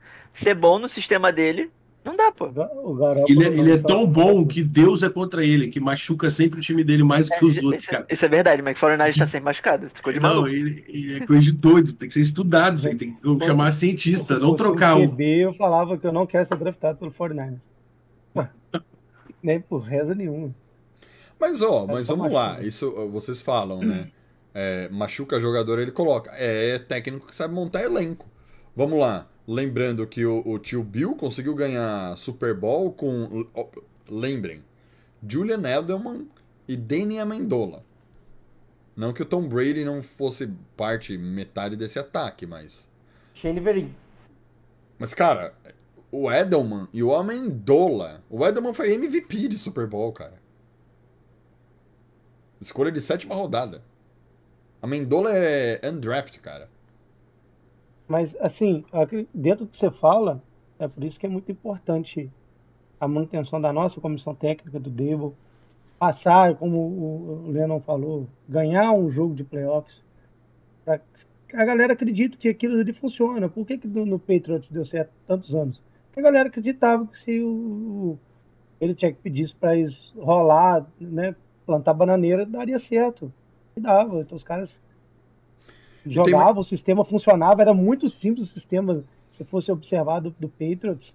ser bom no sistema dele. Não dá, pô. Ele, é- ele é não tão tá- bom que Deus é contra ele, que machuca sempre o time dele mais que os É, outros, isso, cara. isso é verdade, mas o 49 tá sempre machucado. Ficou de Não, ele, ele é coisa de doido, tem que ser estudado, tem que chamar cientista, não trocar o. QB, eu falava que eu não quero ser draftado pelo 49ers. Ué, Nem por reza nenhuma. Mas, ó, É mas só vamos lá. machuca. Isso ó, vocês falam, né? É, machuca jogador, ele coloca. É técnico que sabe montar elenco. Vamos lá. Lembrando que o, o tio Bill conseguiu ganhar Super Bowl com. lembrem. Julian Edelman e Danny Amendola. Não que o Tom Brady não fosse parte, metade desse ataque, mas. Shane Verin. Mas, cara, o Edelman e o Amendola. O Edelman foi MVP de Super Bowl, cara. Escolha de sétima rodada. Amendola é undraft, cara. Mas, assim, dentro do que você fala, é por isso que é muito importante a manutenção da nossa comissão técnica do Debo, passar, como o Lennon falou, ganhar um jogo de playoffs. A galera acredita que aquilo ali funciona. Por que, que no, Patriots deu certo tantos anos? Porque a galera acreditava que se o ele tinha que pedir para eles rolar, né, plantar bananeira, daria certo. E dava. Então os caras tem jogavam, o sistema funcionava, era muito simples o sistema, se fosse observado do, do Patriots.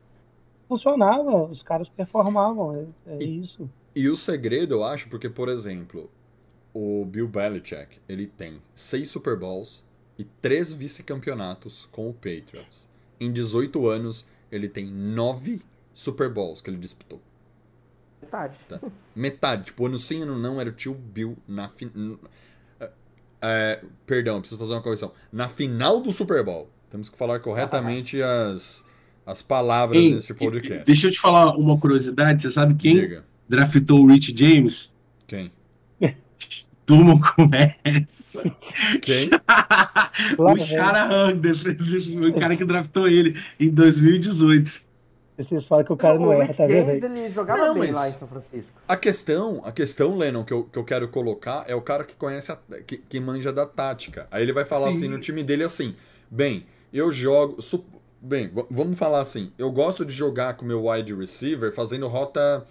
Funcionava, os caras performavam, é, é E- isso. E o segredo, eu acho, porque, por exemplo, o Bill Belichick, ele tem seis Super Bowls e três vice-campeonatos com o Patriots. Em 18 anos, ele tem nove Super Bowls que ele disputou. Metade. Tá. Metade, tipo, ano sim, ano não, era o tio Bill na fin... É, perdão, preciso fazer uma correção. Na final do Super Bowl. Temos que falar corretamente as, as palavras Ei, neste podcast. Deixa eu te falar uma curiosidade. Você sabe quem Diga. draftou o Rich James? Quem? Turma começa. Quem? O. Shara Anders, o cara que draftou ele em 2018. Vocês falam que o cara não, o erra, Rich tá vendo ele jogava Não, bem mas- lá em São Francisco. A questão, a questão, Lennon, que eu, que eu quero colocar é o cara que conhece, a, que, que manja da tática. Aí ele vai falar assim no time dele assim: bem, eu jogo. su- bem, vamos falar assim: eu gosto de jogar com meu wide receiver fazendo rota.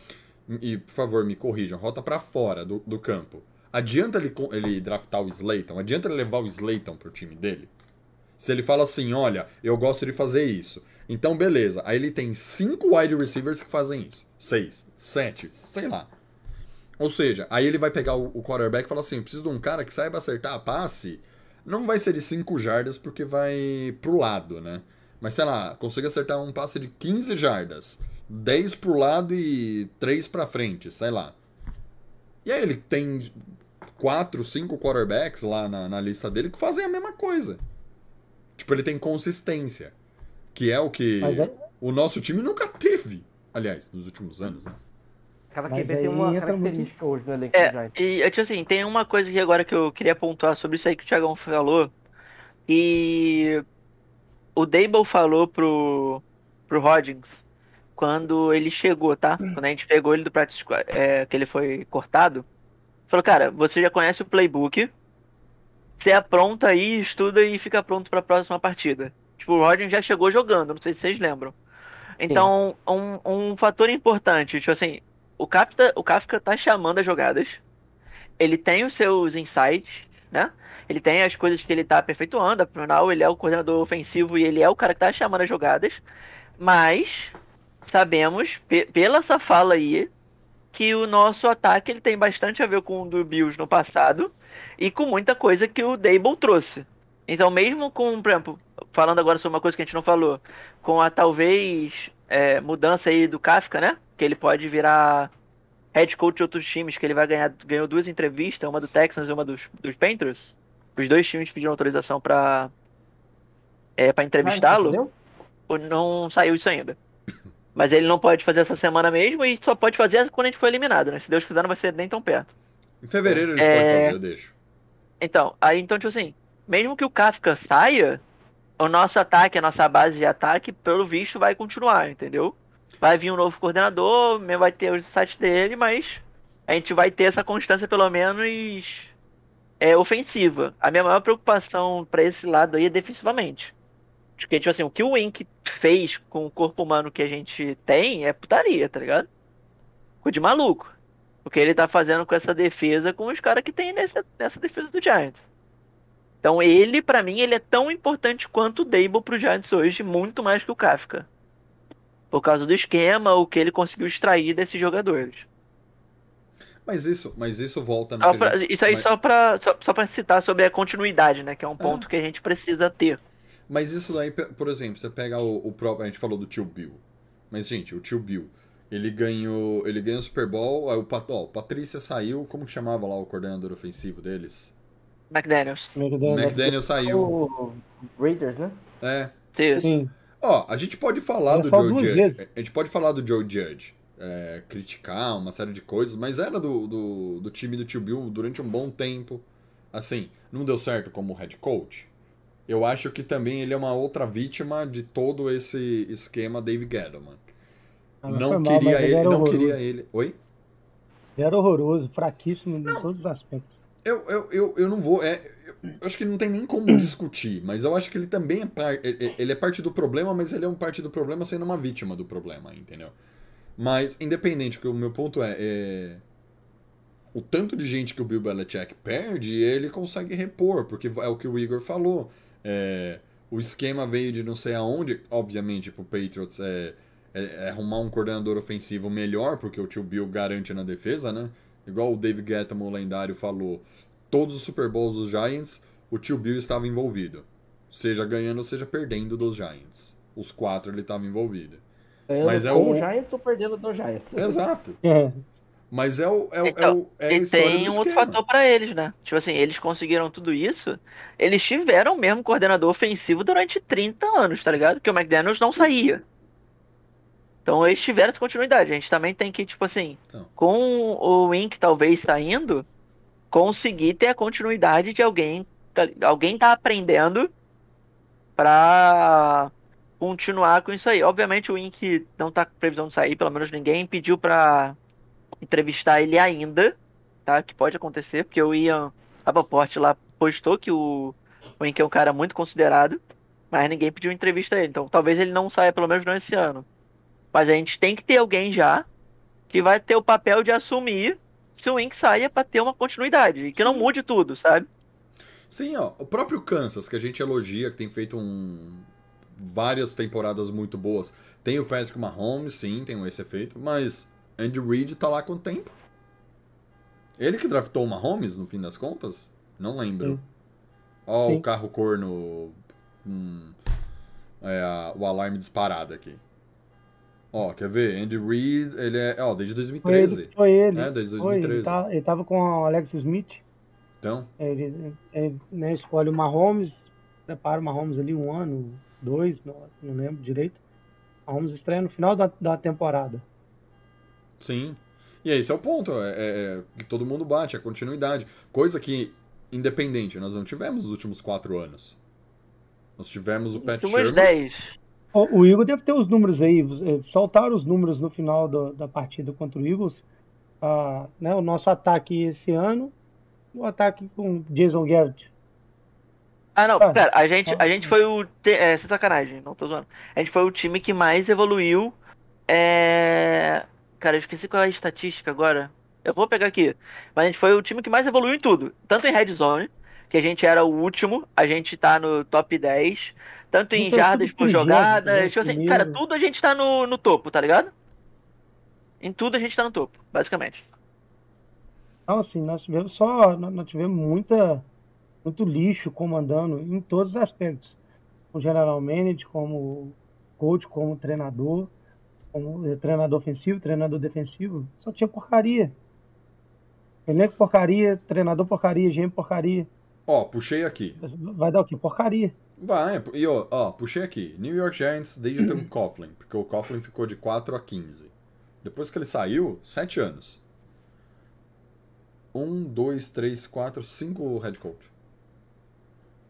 E, por favor, me corrijam, rota pra fora do, do campo. Adianta ele, ele draftar o Slayton? Adianta ele levar o Slayton pro time dele? Se ele fala assim, olha, eu gosto de fazer isso. Então, beleza. Aí ele tem cinco wide receivers que fazem isso. Seis, sete, sei lá. Ou seja, aí ele vai pegar o, quarterback e falar assim, preciso de um cara que saiba acertar a passe. Não vai ser de 5 jardas porque vai pro lado, né? Mas sei lá, consiga acertar um passe de 15 jardas. 10 pro lado e 3 pra frente, sei lá. E aí ele tem 4, 5 quarterbacks lá na, na lista dele que fazem a mesma coisa. Tipo, ele tem consistência. Que é o que é- o nosso time nunca teve. Aliás, nos últimos anos, né? QB aí tem uma característica hoje no elenco É, e é, tipo assim, tem uma coisa que agora que eu queria pontuar sobre isso aí que o Thiagão falou. E o Dable falou pro, pro Rodgers quando ele chegou, tá? Quando a gente pegou ele do practice é, que ele foi cortado. Falou, cara, você já conhece o playbook. Você apronta aí, estuda e fica pronto pra próxima partida. Tipo, o Rodgers já chegou jogando, não sei se vocês lembram. Então, um, um fator importante, tipo assim, o Kafka, o Kafka tá chamando as jogadas. Ele tem os seus insights, né? Ele tem as coisas que ele tá aperfeiçoando, afinal ele é o coordenador ofensivo e ele é o cara que tá chamando as jogadas. Mas sabemos, pe- pela essa fala aí, que o nosso ataque ele tem bastante a ver com o do Bills no passado e com muita coisa que o Dable trouxe. Então, mesmo com, por exemplo, falando agora sobre uma coisa que a gente não falou, com a talvez é, mudança aí do Kafka, né? Que ele pode virar head coach de outros times, que ele vai ganhar ganhou duas entrevistas, uma do Texans e uma dos, dos Panthers. Os dois times pediram autorização para é, para entrevistá-lo. Ou não saiu isso ainda. Mas ele não pode fazer essa semana mesmo e só pode fazer quando a gente for eliminado, né? Se Deus quiser, não vai ser nem tão perto. Em fevereiro ele É. pode fazer, eu deixo. Então, aí então, tipo assim, mesmo que o Kafka saia, o nosso ataque, a nossa base de ataque, pelo visto, vai continuar, entendeu? Vai vir um novo coordenador, vai ter os sites dele, mas a gente vai ter essa constância, pelo menos, é, ofensiva. A minha maior preocupação pra esse lado aí é defensivamente. Porque, tipo assim, o que o Wink fez com o corpo humano que a gente tem é putaria, tá ligado? Ficou de maluco. O que ele tá fazendo com essa defesa com os caras que tem nessa, nessa defesa do Giants. Então ele, pra mim, ele é tão importante quanto o Dable pro Giants hoje, muito mais que o Kafka. Por causa do esquema, o que ele conseguiu extrair desses jogadores. Mas isso, mas isso volta no pra- gente- isso aí mas, só pra, só, só pra citar sobre a continuidade, né? Que é um ponto que a gente precisa ter. mas isso daí, por exemplo, você pega o, o próprio. A gente falou do tio Bill. Mas, gente, o tio Bill. Ele ganhou. Ele ganhou o Super Bowl. Aí o, Pat, ó, o Patrícia saiu. Como que chamava lá o coordenador ofensivo deles? McDaniels. O McDaniels. McDaniel saiu. O Raiders, né? É. Sim. Sim. Ó, a gente pode falar Olha do Joe Judge. vezes. A gente pode falar do Joe Judge. é, criticar uma série de coisas, mas era do, do, do time do tio Bill durante um bom tempo. Assim, não deu certo como head coach. Eu acho que também ele é uma outra vítima de todo esse esquema Dave Gettleman. Ah, Não mal, queria mas ele, era não horroroso. queria ele. Oi? Ele era horroroso, fraquíssimo em todos os aspectos. Eu, eu, eu, eu não vou. É, eu acho que não tem nem como discutir, mas eu acho que ele também é, par, ele ele é parte do problema, mas ele é um parte do problema sendo uma vítima do problema, entendeu? Mas, independente, o meu ponto é, é, O tanto de gente que o Bill Belichick perde, ele consegue repor, porque é o que o Igor falou. É, o esquema veio de não sei aonde, obviamente, pro Patriots é, é, é arrumar um coordenador ofensivo melhor, porque o tio Bill garante na defesa, né? Igual o Dave Gettman, o lendário, falou. Todos os Super Bowls dos Giants, o tio Bill estava envolvido. Seja ganhando ou seja perdendo dos Giants. Os quatro ele estava envolvido. Ganhando Mas é o- Giants ou perdendo do Giants? Exato. É. Mas é, o, é, o- é, Então, o, é a E história tem do um outro fator pra eles, né? Tipo assim, eles conseguiram tudo isso. Eles tiveram o mesmo coordenador ofensivo durante 30 anos, tá ligado? Que o McDaniels não saía. Então eles tiveram essa continuidade. A gente também tem que, tipo assim, Então. com o Wink talvez saindo, conseguir ter a continuidade de alguém. tá- Alguém tá aprendendo pra continuar com isso aí. Obviamente o Wink não tá com previsão de sair, pelo menos ninguém pediu pra entrevistar ele ainda, tá? Que pode acontecer, porque o Ian Rapoport lá postou que o, o Wink é um cara muito considerado, mas ninguém pediu entrevista a ele. Então talvez ele não saia, pelo menos não esse ano. Mas a gente tem que ter alguém já que vai ter o papel de assumir se o Wink saia pra ter uma continuidade e que não mude tudo, sabe? Sim, ó, o próprio Kansas, que a gente elogia, que tem feito um, várias temporadas muito boas. Tem o Patrick Mahomes, sim, tem esse efeito, mas Andy Reid tá lá há quanto tempo? Ele que draftou o Mahomes, no fim das contas? Não lembro. Sim. Ó, o Sim. carro corno. hum, é, a- o alarme disparado aqui. Ó, quer ver? Andy Reid, ele é. Ó, desde Foi 2013. ele. Foi ele. É, desde Foi, ele, 2013. tá- ele tava com o Alex Smith. Então, Ele, ele, né, escolhe o Mahomes, prepara o Mahomes ali um ano, dois, não, não lembro direito. Mahomes estreia no final da, da temporada. Sim. E esse é o ponto, é, é- é que todo mundo bate, a continuidade. Coisa que, independente, nós não tivemos nos últimos quatro anos. Nós tivemos o Pat Shermer. 10. O, Eagles deve ter os números aí, eh, soltaram os números no final do- da partida contra o Eagles. Ah, né, o nosso ataque esse ano, o ataque com Jason Garrett. Ah, não, Ah, pera, a gente, ah, a gente foi o. te- É, sem sacanagem, não tô zoando. A gente foi o time que mais evoluiu. É. Cara, eu esqueci qual é a estatística agora. Eu vou pegar aqui. Mas a gente foi o time que mais evoluiu em tudo. Tanto em Red Zone, que a gente era o último, a gente tá no top 10. Tanto em Não tem jardas por jogada. né, Tipo assim, cara, tudo a gente tá no, no topo, tá ligado? Em tudo a gente tá no topo, basicamente. Então, assim, nós tivemos só. Nós tivemos muita, muito lixo comandando em todos os aspectos. Como general manager, como coach, como treinador, como treinador ofensivo, treinador defensivo. Só tinha porcaria. Elenco porcaria, treinador porcaria, GM porcaria. Ó, puxei aqui. Vai dar o quê? Porcaria. Vai, e ó, ó, puxei aqui. New York Giants desde o Coughlin, porque o Coughlin ficou de 4 a 15. Depois que ele saiu, 7 anos. 1, 2, 3, 4, 5 head coach.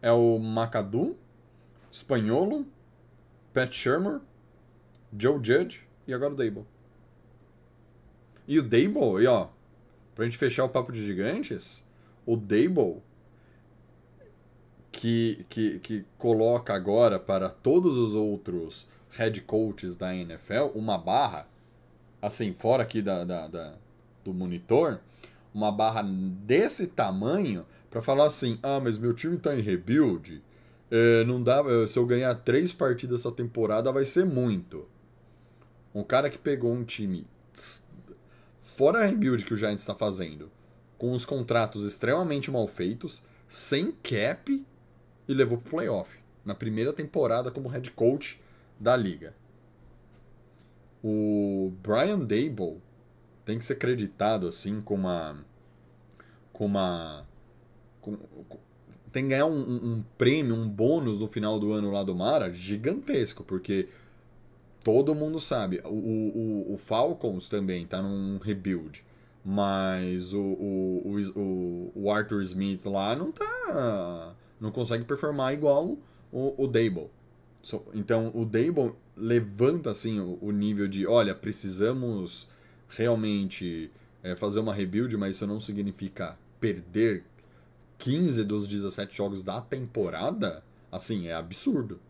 É o McAdoo, Espanholo, Pat Shermer, Joe Judge e agora o Dable. E o Dable, e ó, pra gente fechar o papo de gigantes, o Dable que, que, que coloca agora para todos os outros head coaches da NFL uma barra, assim, fora aqui da, da, da- do monitor, uma barra desse tamanho para falar assim: ah, mas meu time tá em rebuild, é, não dá, eh, se eu ganhar três partidas essa temporada vai ser muito. Um cara que pegou um time fora a rebuild que o Giants está fazendo, com os contratos extremamente mal feitos, sem cap e levou pro playoff na primeira temporada como head coach da liga. O Brian Dable tem que ser creditado assim com uma com uma com- com- tem que ganhar um, um- prêmio, um bônus no final do ano lá do Mara gigantesco, porque todo mundo sabe, o, o, o- o Falcons também tá num rebuild, mas o, o, o, o- o Arthur Smith lá não tá não consegue performar igual o, o Dable. So- então o Dable levanta assim o, o nível de, olha, precisamos realmente é, fazer uma rebuild, mas isso não significa perder 15 dos 17 jogos da temporada. Assim, é absurdo.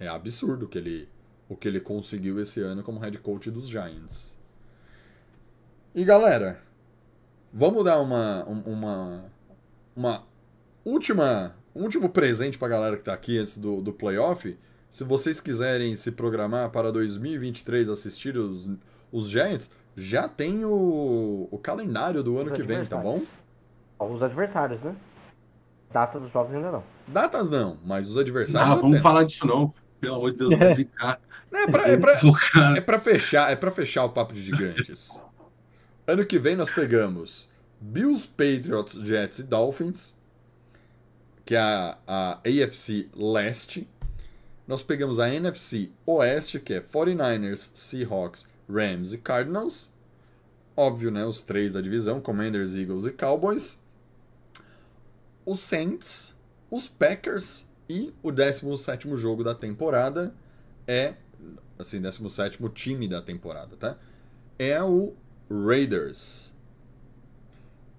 É absurdo que ele, o que ele conseguiu esse ano como head coach dos Giants. E galera, vamos dar uma, um- uma, uma última, um último presente pra galera que tá aqui antes do, do playoff. Se vocês quiserem se programar para 2023 assistir os, os Giants, já tem o, o calendário do ano Os que vem, tá bom? Os adversários, né? Data dos jogos ainda não. Datas não, mas os Ah, adversários. já vamos temos. falar disso não. Pelo amor de Deus, vai ficar. É pra, é, pra, é pra fechar, é pra fechar o papo de gigantes. ano que vem nós pegamos Bills, Patriots, Jets e Dolphins, que é a, a AFC Leste. Nós pegamos a NFC Oeste, que é 49ers, Seahawks, Rams e Cardinals. Óbvio, né? Os três da divisão, Commanders, Eagles e Cowboys. Os Saints, os Packers e o 17º jogo da temporada é, assim, 17º time da temporada, tá? É o Raiders.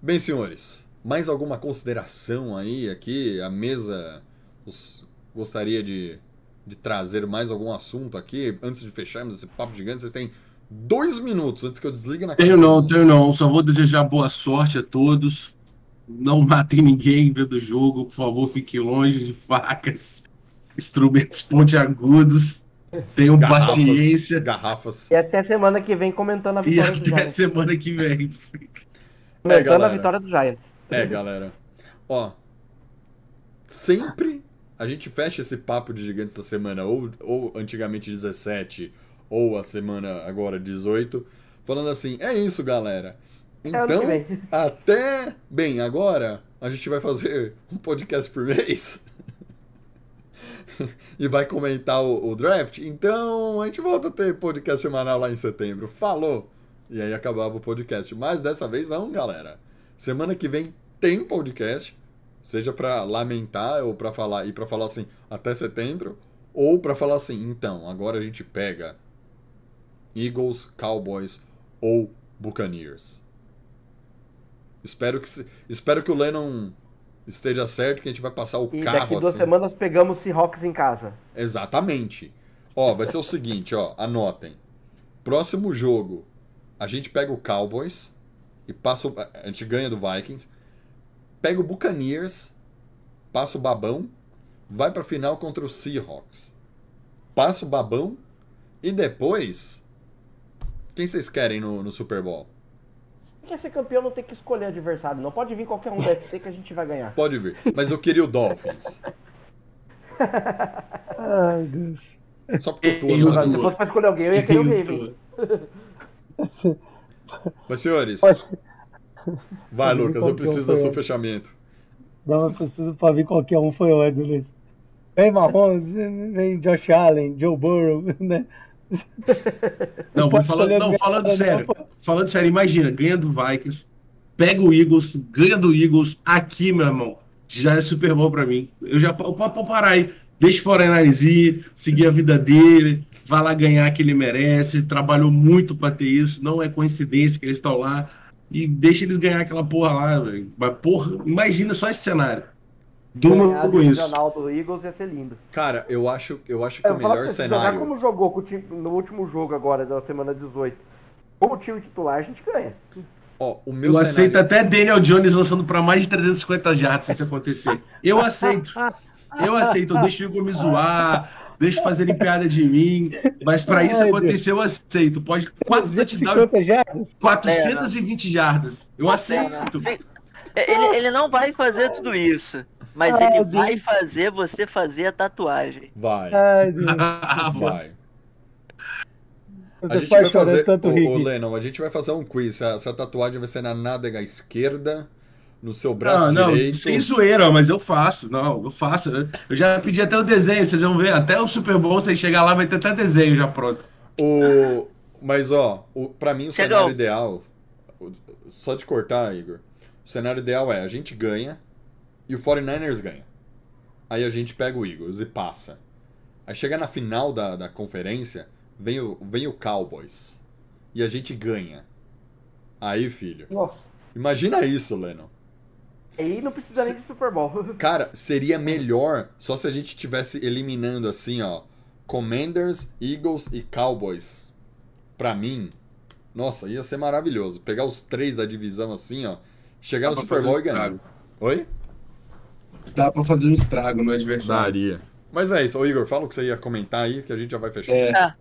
Bem, senhores, mais alguma consideração aí aqui? A mesa os- gostaria de, de trazer mais algum assunto aqui antes de fecharmos esse papo gigante? Vocês têm dois minutos antes que eu desligue na Tenho não, tenho não. Só vou desejar boa sorte a todos. Não matem ninguém vendo o jogo. Por favor, fiquem longe de facas, instrumentos pontiagudos. Tenham Garrafas, paciência. garrafas. E até semana que vem comentando a E vitória do até Giants. semana que vem. Comentando a galera. vitória do Giants. É, galera. Ó, sempre a gente fecha esse papo de gigantes da semana, ou, ou antigamente 17, ou a semana agora 18, falando assim: é isso, galera. É Então, até. Bem, agora a gente vai fazer um podcast por mês. e vai comentar o, o draft. Então, a gente volta a ter podcast semanal lá em setembro. Falou! E aí acabava o podcast. Mas dessa vez não, galera. Semana que vem tem podcast, seja pra lamentar ou pra falar e para falar assim até setembro, ou pra falar assim, então, agora a gente pega Eagles, Cowboys ou Buccaneers. Espero que espero que o Lennon esteja certo que a gente vai passar o E carro daqui duas assim. semanas pegamos Seahawks em casa. Exatamente. Ó, vai ser o seguinte, ó, anotem. Próximo jogo, a gente pega o Cowboys e passa o, a gente ganha do Vikings. Pega o Buccaneers, passa o babão. vai pra final contra o Seahawks. Passa o babão e depois. Quem vocês querem no, no Super Bowl? Quer ser campeão não tem que escolher adversário, não pode vir qualquer um da UFC que a gente vai ganhar. Pode vir. Mas eu queria o Dolphins. Ai, Deus. Só porque eu tô Eu- no Se fosse pra escolher alguém, eu ia querer o Raven. Mas senhores, Pode- vai, Lucas, eu um preciso do seu eu. fechamento. Não, eu preciso pra vir qualquer um foi ódio, Luiz. Vem Mahomes, vem Josh Allen, Joe Burrow, né? Não, mas falando, não, falando sério. Falando sério, imagina, ganha do Vikings, pega o Eagles, ganha do Eagles, aqui, meu irmão, já é Super Bowl pra mim. Eu já eu posso parar aí. Deixa o Foreigners ir, seguir a vida dele, vai lá ganhar que ele merece, trabalhou muito pra ter isso, não é coincidência que eles estão lá. E deixa eles ganhar aquela porra lá, velho. Mas, porra, imagina só esse cenário. Ganhar com do isso. Do Eagles ia ser lindo. Cara, eu acho, eu acho que Eu o melhor pra você, jogar cenário. como jogou com o time, no último jogo agora, da semana 18. Como time titular, a gente ganha. Ó, o meu Eu cenário. aceito até Daniel Jones lançando pra mais de 350 jardas se isso acontecer. Eu aceito. Eu aceito. Eu deixo o Igor me zoar, deixo fazerem piada de mim. Mas pra isso acontecer, eu aceito. Pode 4 touchdowns, 250 jardas? 420 jardas. Eu aceito. Ele, ele não vai fazer tudo isso, mas ele Deus. vai fazer você fazer a tatuagem. Vai, Ai, vai. A Você gente vai chorando fazer. tanto Ô, ô, rir. Lennon, a gente vai fazer um quiz. Se a, se a tatuagem vai ser na nádega esquerda, no seu braço Não, não, direito. sem zoeira, mas eu faço. Não, eu faço. Eu já pedi até o desenho, vocês vão ver. Até o Super Bowl, vocês chegar lá, vai ter até desenho já pronto. O... Mas, ó, o... pra mim o Chegou. cenário ideal. o- Só de cortar, Igor. O cenário ideal é a gente ganha e o 49ers ganha. Aí a gente pega o Eagles e passa. Aí chega na final da, da conferência, vem o, vem o Cowboys. E a gente ganha. Aí, filho. Nossa. Imagina isso, Lennon. Aí não precisa nem de Super Bowl. Cara, seria melhor só se a gente tivesse eliminando assim, ó. Commanders, Eagles e Cowboys. Pra mim, nossa, ia ser maravilhoso. Pegar os três da divisão assim, ó. Chegar no Dá pra Super Bowl um e ganhar. Oi? Dá pra fazer um estrago no adversário. Daria. Mas é isso. Ô, Igor, fala o que você ia comentar aí, que a gente já vai fechar. É.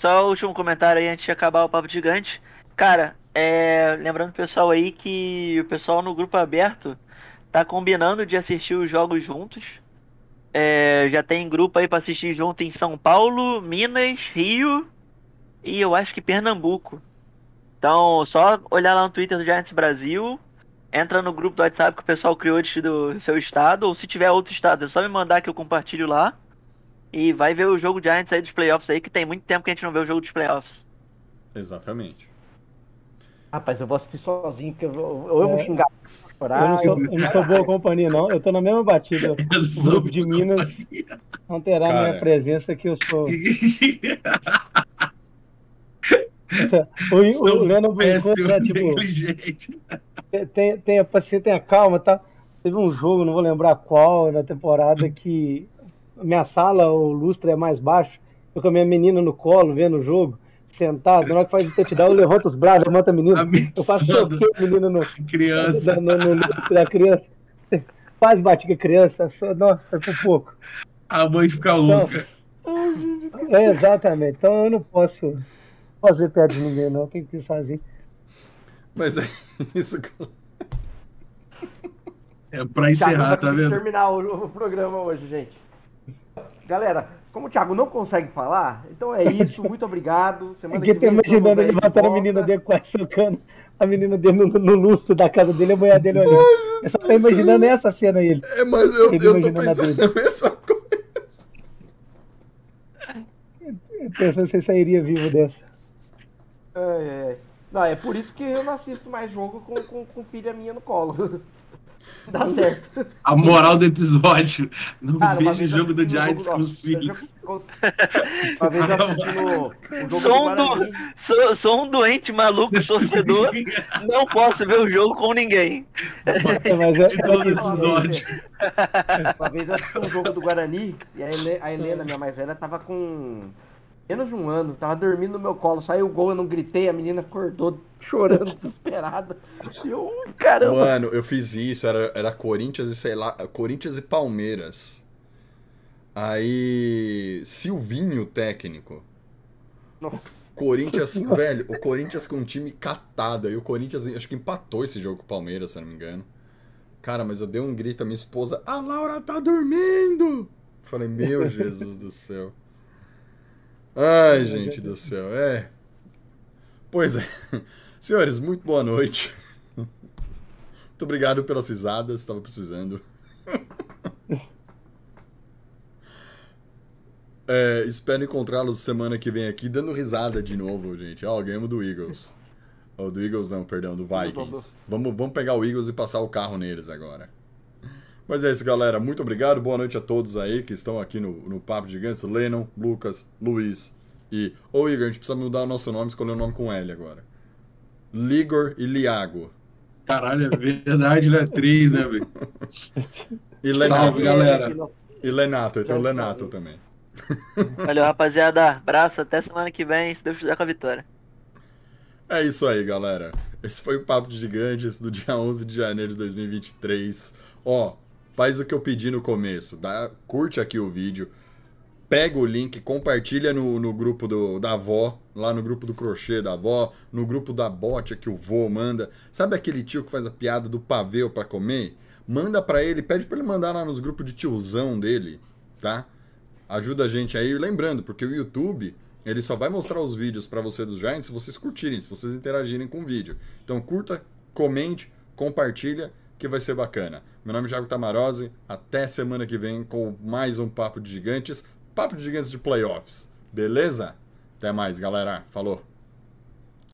Só o último comentário aí antes de acabar o Papo Gigante. Cara, é, lembrando o pessoal aí que o pessoal no grupo aberto tá combinando de assistir os jogos juntos. É, já tem grupo aí pra assistir junto em São Paulo, Minas, Rio e eu acho que Pernambuco. Então, só olhar lá no Twitter do Giants Brasil, entra no grupo do WhatsApp que o pessoal criou do seu estado, ou se tiver outro estado, é só me mandar que eu compartilho lá. E vai ver o jogo Giants aí dos playoffs aí, que tem muito tempo que a gente não vê o jogo dos playoffs. Exatamente. Rapaz, eu vou assistir sozinho, porque eu, vou- ou eu vou É. xingar, Eu não, sou, eu não sou boa companhia, não. Eu tô na mesma batida. O grupo de Minas não terá Cara. minha presença que eu sou. O, o, o Lennon brincou, né? Tipo, tem, tenha paciência, tenha calma, tá? Teve um jogo, não vou lembrar qual, na temporada que minha sala, o lustre é mais baixo. Eu com a minha menina no colo, vendo o jogo, sentado. Na hora que faz o touchdown, eu levanto os braços, levanto a menina. Eu faço soqueio a menina no, Criança. no, no lustre da criança. Quase bati com a criança. só- Nossa, por pouco. A mãe fica louca. É, exatamente. Então eu não posso fazer perto de ninguém, não. Quem quis fazer. Mas é isso. É pra encerrar, tá vendo? terminar o, o programa hoje, gente. Galera, como o Thiago não consegue falar, então é isso. Muito obrigado. Semana que tá vem imaginando ele matando a menina dele quase socando a menina dele no, no lustre da casa dele, a mulher dele olhando. Eu só tô imaginando essa cena aí. É, mas eu, Ele eu tô imaginando a pensando a mesma coisa. Pensando se você sairia vivo dessa. Ai, ai. Não, é por isso que eu não assisto mais jogo com, com, com filha minha no colo. Dá certo. A moral do episódio. Não Cara, vez o jogo do Giants jogo- com os filhos. Uma vez eu Sou um, Guarani. do- sou, sou um doente maluco torcedor, não posso ver o jogo com ninguém. Mas é, é. Uma vez eu assisti um jogo do Guarani e a Hele- a Helena, minha mais velha, tava com menos de um ano, tava dormindo no meu colo, saiu o gol, eu não gritei, a menina acordou chorando, desesperada. E eu, caramba. Mano, eu fiz isso, era, era Corinthians e sei lá, Corinthians e Palmeiras. Aí. Silvinho, técnico. Nossa. Corinthians, velho, o Corinthians com um time catado. Aí o Corinthians acho que empatou esse jogo com o Palmeiras, se eu não me engano. Cara, mas eu dei um grito à minha esposa: A Laura tá dormindo! Falei, meu Jesus do céu. Ai, gente do céu, é. Pois é. Senhores, muito boa noite. Muito obrigado pelas risadas, estava precisando. É, espero encontrá-los semana que vem aqui dando risada de novo, gente. Ó, ganhamos do Eagles. Oh, do Eagles não, perdão, do Vikings. Vamos, vamos pegar o Eagles e passar o carro neles agora. Mas é isso, galera. Muito obrigado. Boa noite a todos aí que estão aqui no, no Papo de Gigantes. Lennon, Lucas, Luiz e... Ô, Igor, a gente precisa mudar o nosso nome, escolher o nome com L agora. Ligor e Liago. Caralho, é verdade, né? Três, né, velho? E Lenato. Salve, galera. E Lenato, tem o Lenato também. Valeu, rapaziada. Abraço, até semana que vem, se Deus quiser com a vitória. É isso aí, galera. Esse foi o Papo de Gigantes do dia 11 de janeiro de 2023. Ó, faz o que eu pedi no começo, dá, curte aqui o vídeo, pega o link, compartilha no, no grupo do, da avó, lá no grupo do crochê da avó, no grupo da bote que o vô manda. Sabe aquele tio que faz a piada do pavê para comer? Manda para ele, pede para ele mandar lá nos grupos de tiozão dele, tá? Ajuda a gente aí, lembrando, porque o YouTube ele só vai mostrar os vídeos para você dos Giants se vocês curtirem, se vocês interagirem com o vídeo. Então curta, comente, compartilha, que vai ser bacana. Meu nome é Thiago Tamarose, até semana que vem com mais um Papo de Gigantes, Papo de Gigantes de Playoffs, beleza? Até mais, galera. Falou!